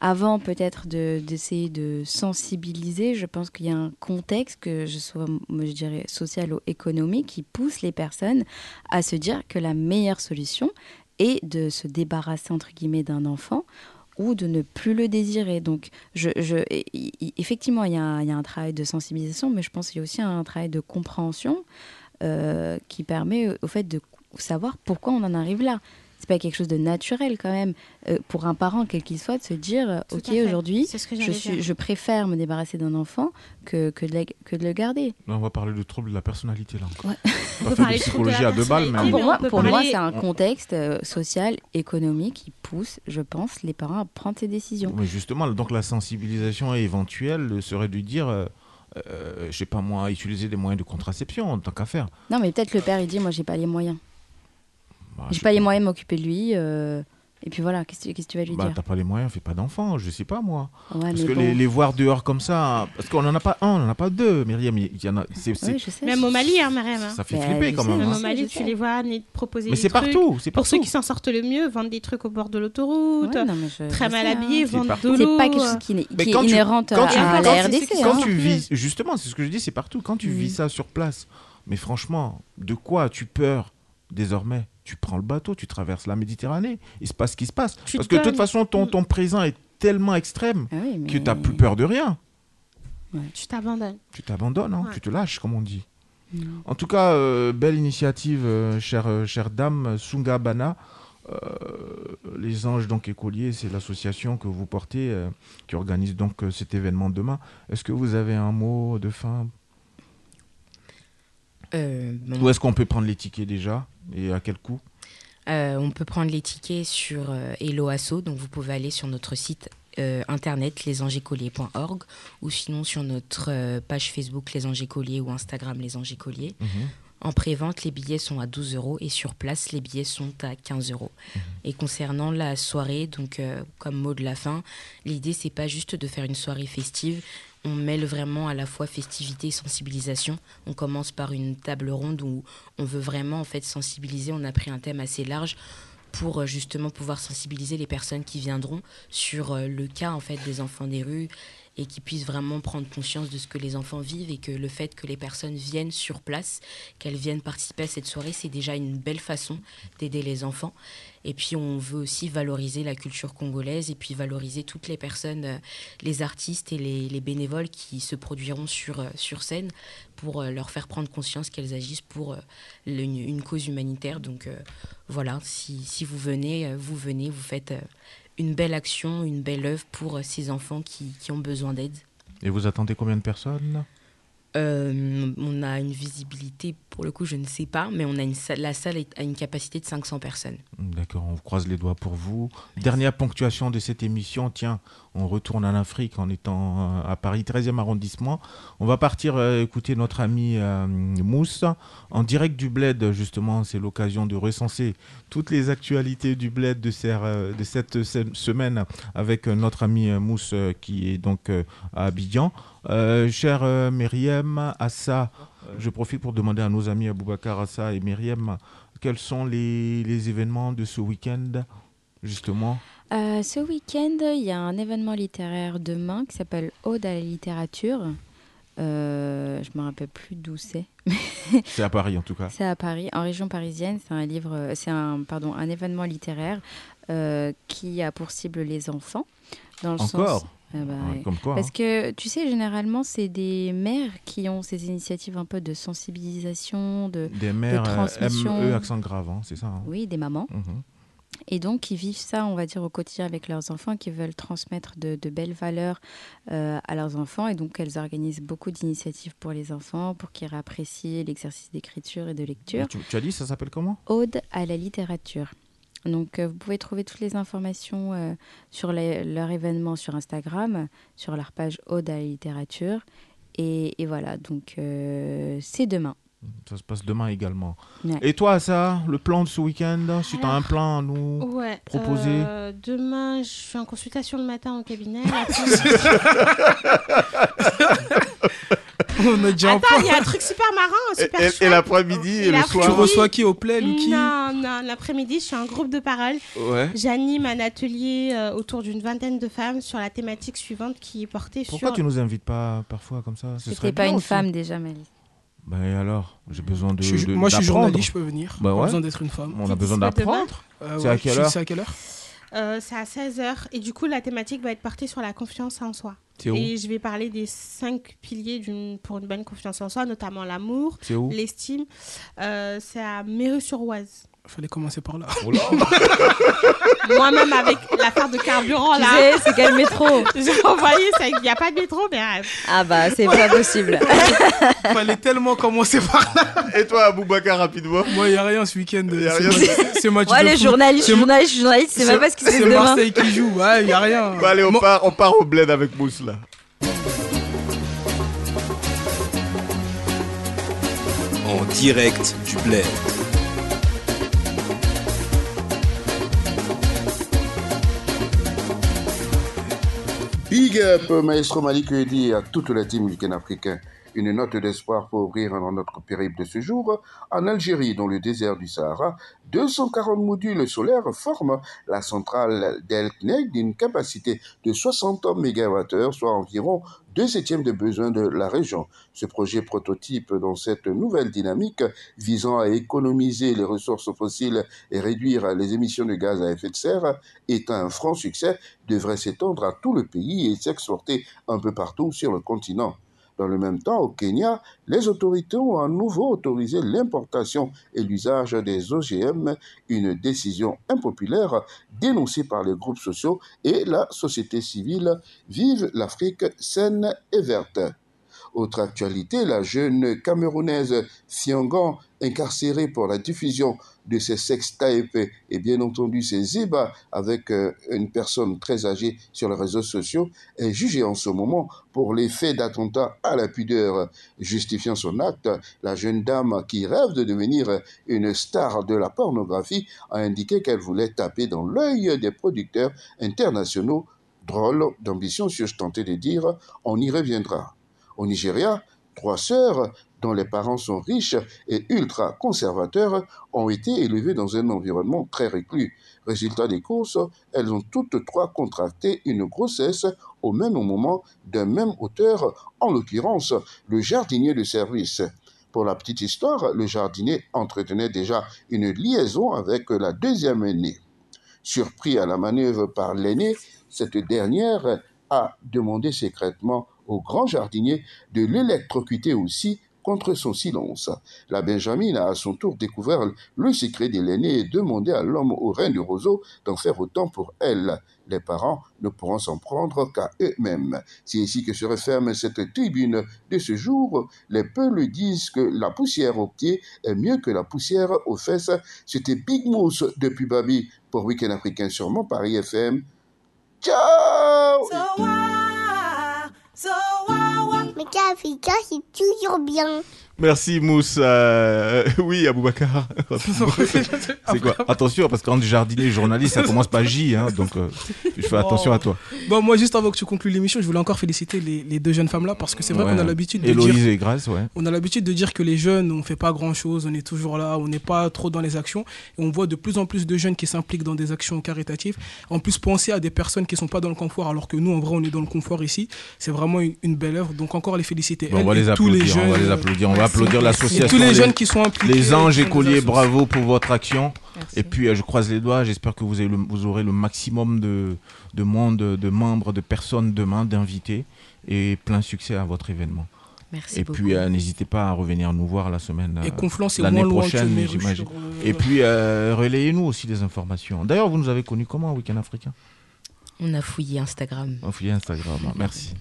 I: avant peut-être de- d'essayer de, sensibiliser, je pense qu'il y a un contexte, que je sois, moi, je dirais, social ou économique, qui pousse les personnes à se dire que la meilleure solution est de se débarrasser, entre guillemets, d'un enfant ou de ne plus le désirer. Donc, je, je, et- et- effectivement, il y, a un, il y a un travail de sensibilisation, mais je pense qu'il y a aussi un travail de compréhension euh, qui permet au fait de savoir pourquoi on en arrive là. C'est pas quelque chose de naturel quand même euh, pour un parent quel qu'il soit de se dire euh,
C: Tout
I: ok aujourd'hui je suis préfère me débarrasser d'un enfant que que de, la- que de le garder.
B: Là, on va parler de troubles de la personnalité là encore.
I: Ouais.
B: On va faire de psychologie à deux balles, mais
I: Ah, pour moi, moi, c'est un
B: On-
I: contexte euh, social, économique qui pousse, je pense, les parents à prendre ces décisions.
B: Mais justement, donc la sensibilisation éventuelle serait de dire, euh, euh, je sais pas moi, utiliser des moyens de contraception en tant qu'à faire.
I: Non, mais peut-être le père il dit moi j'ai pas les moyens.
B: Bah,
I: j'ai pas les moyens de m'occuper de lui. euh, et puis voilà, qu'est-ce que tu vas lui
B: Bah,
I: dire?
B: t'as pas les moyens, fais pas d'enfants, je sais pas moi.
I: Ouais,
B: parce
I: mais
B: que
I: bon.
B: les, les voir dehors comme ça, parce qu'on en a pas un, on en a pas deux, Myriam. Il y en a, c'est, c'est-
I: Oui, je sais.
C: Même au Mali, hein, hein.
B: Ça fait Bah, flipper quand sais, même,
C: Même
B: hein.
C: au Mali, tu
I: sais.
C: les vois proposer
B: Mais
C: des
B: c'est
C: trucs.
B: partout, c'est
C: Pour ceux
B: partout.
C: qui s'en sortent le mieux, vendre des trucs au bord de l'autoroute,
I: Ouais, non, mais je-
C: très mal
I: hein.
C: habillés,
I: C'est
C: vendre
I: partout.
C: de
I: C'est
C: l'eau.
I: pas quelque chose qui
B: Mais
I: est
B: quand tu-
I: inhérente à-
B: tu-
I: à
B: quand-
I: la RDC,
B: Quand tu vis, justement, c'est ce que je dis, c'est partout. Quand tu
I: Mm.
B: vis ça sur place, mais franchement, de quoi as-tu peur désormais Tu prends le bateau, tu traverses la Méditerranée, il se passe ce qui se passe.
C: Tu
B: Parce que de toute façon, ton, ton présent est tellement extrême
I: Ah oui,
B: que tu n'as plus peur de rien.
C: Tu t'abandonnes.
B: Tu t'abandonnes, hein,
C: Ouais.
B: tu te lâches, comme on dit. En tout cas, euh, belle initiative, euh, chère, euh, chère dame, Sunga Bana. Euh, les anges donc écoliers, c'est l'association que vous portez euh, qui organise donc euh, cet événement demain. Est-ce que vous avez un mot de fin?
R: Euh.
B: Où est-ce qu'on peut prendre les tickets déjà? Et à quel coût?
R: Euh, on peut prendre les tickets sur euh, Hello Asso, donc vous pouvez aller sur notre site euh, internet lesangeécoliers.org ou sinon sur notre euh, page Facebook Les Anges Écoliers ou Instagram Les Anges Écoliers.
B: Mhm.
R: En pré-vente, les billets sont à 12 euros et sur place, les billets sont à 15 euros. Et concernant la soirée, donc comme mot de la fin, l'idée c'est pas juste de faire une soirée festive. On mêle vraiment à la fois festivité et sensibilisation. On commence par une table ronde où on veut vraiment en fait sensibiliser. On a pris un thème assez large pour euh, justement pouvoir sensibiliser les personnes qui viendront sur euh, le cas en fait des enfants des rues et qui puissent vraiment prendre conscience de ce que les enfants vivent et que le fait que les personnes viennent sur place, qu'elles viennent participer à cette soirée, c'est déjà une belle façon d'aider les enfants. Et puis on veut aussi valoriser la culture congolaise et puis valoriser toutes les personnes, euh, les artistes et les, les bénévoles qui se produiront sur, euh, sur scène pour euh, leur faire prendre conscience qu'elles agissent pour une, une cause humanitaire. Donc voilà, si, si vous venez, vous venez, vous faites une belle action, une belle œuvre pour euh, ces enfants qui, qui ont besoin d'aide.
B: Et vous attendez combien de personnes?
R: Euh, on a une visibilité, pour le coup, je ne sais pas, mais on a une salle, la salle a une capacité de 500 personnes.
B: D'accord, on croise les doigts pour vous. Dernière ponctuation de cette émission, tiens, on retourne en Afrique en étant euh, à Paris, 13e arrondissement. On va partir euh, écouter notre ami euh, Mousse en direct du Bled, justement, c'est l'occasion de recenser toutes les actualités du Bled de, ces, de cette se- semaine avec notre ami Mousse qui est donc à Abidjan. Euh, chère euh, Myriam, Assa, je profite pour demander à nos amis Aboubacar, Assa et Myriam quels sont les, les événements de ce week-end, justement?
I: Euh, ce week-end, il y a un événement littéraire demain qui s'appelle Ode à la littérature. Euh, je me rappelle plus d'où c'est.
B: C'est à Paris, en tout cas.
I: C'est à Paris, en région parisienne. C'est un livre, c'est un pardon, un événement littéraire euh, qui a pour cible les enfants. Dans le
B: Encore?
I: sens, Ah bah
B: Ouais,
I: ouais.
B: comme quoi,
I: Parce
B: hein.
I: que tu sais, généralement, c'est des mères qui ont ces initiatives un peu de sensibilisation, de,
B: Des
I: de
B: mères euh,
I: transmission.
B: ME, accent grave, hein, c'est ça hein
I: Oui, des mamans.
B: Mhm.
I: Et donc, qui vivent ça, on va dire, au quotidien avec leurs enfants, qui veulent transmettre de, de belles valeurs euh, à leurs enfants. Et donc, elles organisent beaucoup d'initiatives pour les enfants, pour qu'ils apprécient l'exercice d'écriture et de lecture.
B: Tu, tu as dit, ça s'appelle comment?
I: Ode à la littérature. Donc, euh, vous pouvez trouver toutes les informations euh, sur les- leur événement sur Instagram, sur leur page Ode à la littérature. Et, et voilà, donc euh, c'est demain.
B: Ça se passe demain également.
I: Ouais.
B: Et toi, ça, le plan de ce week-end Si tu as un plan à nous
C: Ouais.
B: proposer
C: euh, demain, je suis en consultation le matin au cabinet.
E: On a déjà un
C: Attends, il y a un truc super marrant, super
B: Et- et- et
C: chouette.
B: l'après-midi et le
C: l'après-midi-
B: soir
E: Tu reçois qui au play, Lucky
C: Non, non, l'après-midi, je suis en groupe de parole.
F: Ouais.
C: J'anime un atelier euh, autour d'une vingtaine de femmes sur la thématique suivante qui est portée
B: Pourquoi
C: sur...
B: tu nous invites pas parfois comme ça? Ce serait
I: C'était pas une
B: aussi.
I: femme déjà, Mélisse.
B: Ben et alors? J'ai besoin de.
E: Je suis-
B: de-
E: moi, je suis journaliste, je peux venir.
B: Bah ouais.
E: besoin d'être une femme.
B: On a besoin d'apprendre.
E: Euh,
B: C'est
E: ouais,
B: à quelle
E: tu-
B: heure?
E: C'est à quelle heure?
C: Euh, c'est à 16h et du coup la thématique va être portée sur la confiance en soi. Et je vais parler des cinq piliers pour une bonne confiance en soi, notamment l'amour, l'estime. Euh, c'est à Méreux-sur-Oise.
E: Fallait commencer par là.
C: Moi-même avec l'affaire de carburant
I: Tu
C: là.
I: sais, c'est quel métro?
C: J'ai envoyé, il n'y a pas de métro, mais euh,
I: Ah bah, c'est pas possible.
E: Fallait tellement commencer par là.
B: Et toi, Aboubacar, rapidement?
E: Moi, il n'y a rien ce week-end. C'est
B: rien.
E: ma- C'est match
I: Ouais,
E: de
I: les journalistes,
E: C'est-
I: journalistes, journalistes, c'est même pas ce qui se passe
E: C'est. Marseille qui joue. Ouais, il n'y a rien.
B: Bah, allez, on, part, on part au bled avec Mousse là.
M: En direct du bled.
S: Big up, Maestro Malik Edi à toute la team week-end africain. Une note d'espoir pour ouvrir notre périple de ce jour. En Algérie, dans le désert du Sahara, 240 modules solaires forment la centrale d'El Knek d'une capacité de 60 MWh, soit environ deux septièmes de besoins de la région. Ce projet prototype dans cette nouvelle dynamique visant à économiser les ressources fossiles et réduire les émissions de gaz à effet de serre est un franc succès, devrait s'étendre à tout le pays et s'exporter un peu partout sur le continent. Dans le même temps, au Kenya, les autorités ont à nouveau autorisé l'importation et l'usage des OGM, une décision impopulaire dénoncée par les groupes sociaux et la société civile. Vive l'Afrique saine et verte. Autre actualité, la jeune Camerounaise Fiangan, incarcérée pour la diffusion de ses sextapes et bien entendu ses ébats avec euh, une personne très âgée sur les réseaux sociaux, est jugée en ce moment pour les faits d'attentat à la pudeur. Justifiant son acte, la jeune dame qui rêve de devenir une star de la pornographie a indiqué qu'elle voulait taper dans l'œil des producteurs internationaux. Drôle d'ambition, suis-je tenté de dire, on y reviendra. Au Nigeria, trois sœurs, dont les parents sont riches et ultra conservateurs, ont été élevées dans un environnement très reclus. Résultat des courses, elles ont toutes trois contracté une grossesse au même moment d'un même auteur, en l'occurrence le jardinier de service. Pour la petite histoire, le jardinier entretenait déjà une liaison avec la deuxième aînée. Surpris à la manœuvre par l'aînée, cette dernière a demandé secrètement au grand jardinier de l'électrocuter aussi contre son silence. La Benjamine a à son tour découvert le secret de l'aîné et demandé à l'homme au rein de roseau d'en faire autant pour elle. Les parents ne pourront s'en prendre qu'à eux-mêmes. C'est ici que se referme cette tribune de ce jour. Les peuls disent que la poussière aux pieds est mieux que la poussière aux fesses. C'était Big Mousse depuis Babi pour Week-end Africain sur mon Paris FM. Ciao
T: Mais Africa, c'est toujours bien.
B: Merci Mousse. Euh, oui, Aboubacar. C'est quoi Attention, parce qu'entre jardinier journaliste, ça commence par J, hein, donc euh, je fais attention à toi.
E: Bon, moi, juste avant que tu conclues l'émission, je voulais encore féliciter les, les deux jeunes femmes-là parce que c'est vrai
B: Ouais.
E: qu'on a l'habitude de
B: Héloïse
E: dire...
B: et Grace, ouais.
E: On a l'habitude de dire que les jeunes, on fait pas grand-chose, on est toujours là, on n'est pas trop dans les actions. Et on voit de plus en plus de jeunes qui s'impliquent dans des actions caritatives. En plus, penser à des personnes qui sont pas dans le confort, alors que nous, en vrai, on est dans le confort ici. C'est vraiment une, une belle œuvre. Donc, encore les féliciter.
B: Bon, on va les
E: tous les
B: applaudir, on va
E: jeunes,
B: les applaudir, on va
E: merci.
B: Applaudir l'association.
E: tous les jeunes qui sont impliqués.
B: Les anges écoliers, bravo pour votre action.
E: Merci.
B: Et puis euh, je croise les doigts, j'espère que vous, avez le- vous aurez le maximum de, de monde, de membres, de personnes demain, d'invités. Et plein succès à votre événement.
R: Merci
B: Et puis euh, n'hésitez pas à revenir nous voir la semaine
E: Et
B: euh, l'année prochaine, j'imagine.
E: sur, euh,
B: Et puis euh, relayez-nous aussi des informations. D'ailleurs, vous nous avez connus comment au Week-end africain?
R: On a fouillé Instagram.
B: On fouillé Instagram. hein. Merci.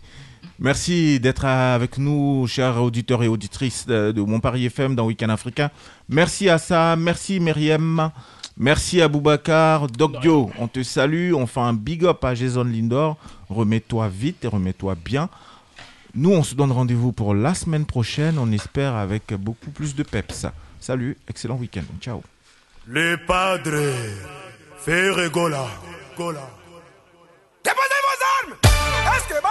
B: Merci d'être avec nous, chers auditeurs et auditrices de Montparier FM dans Weekend Africain. Merci à ça, merci Myriam, merci à Boubacar, Doc Dio, on te salue, on fait un big up à Jason Lindor. Remets-toi vite et remets-toi bien. Nous, on se donne rendez-vous pour la semaine prochaine, on espère avec beaucoup plus de peps. Salut, excellent week-end, ciao.
L: Gola. Déposez vos armes! Est-ce que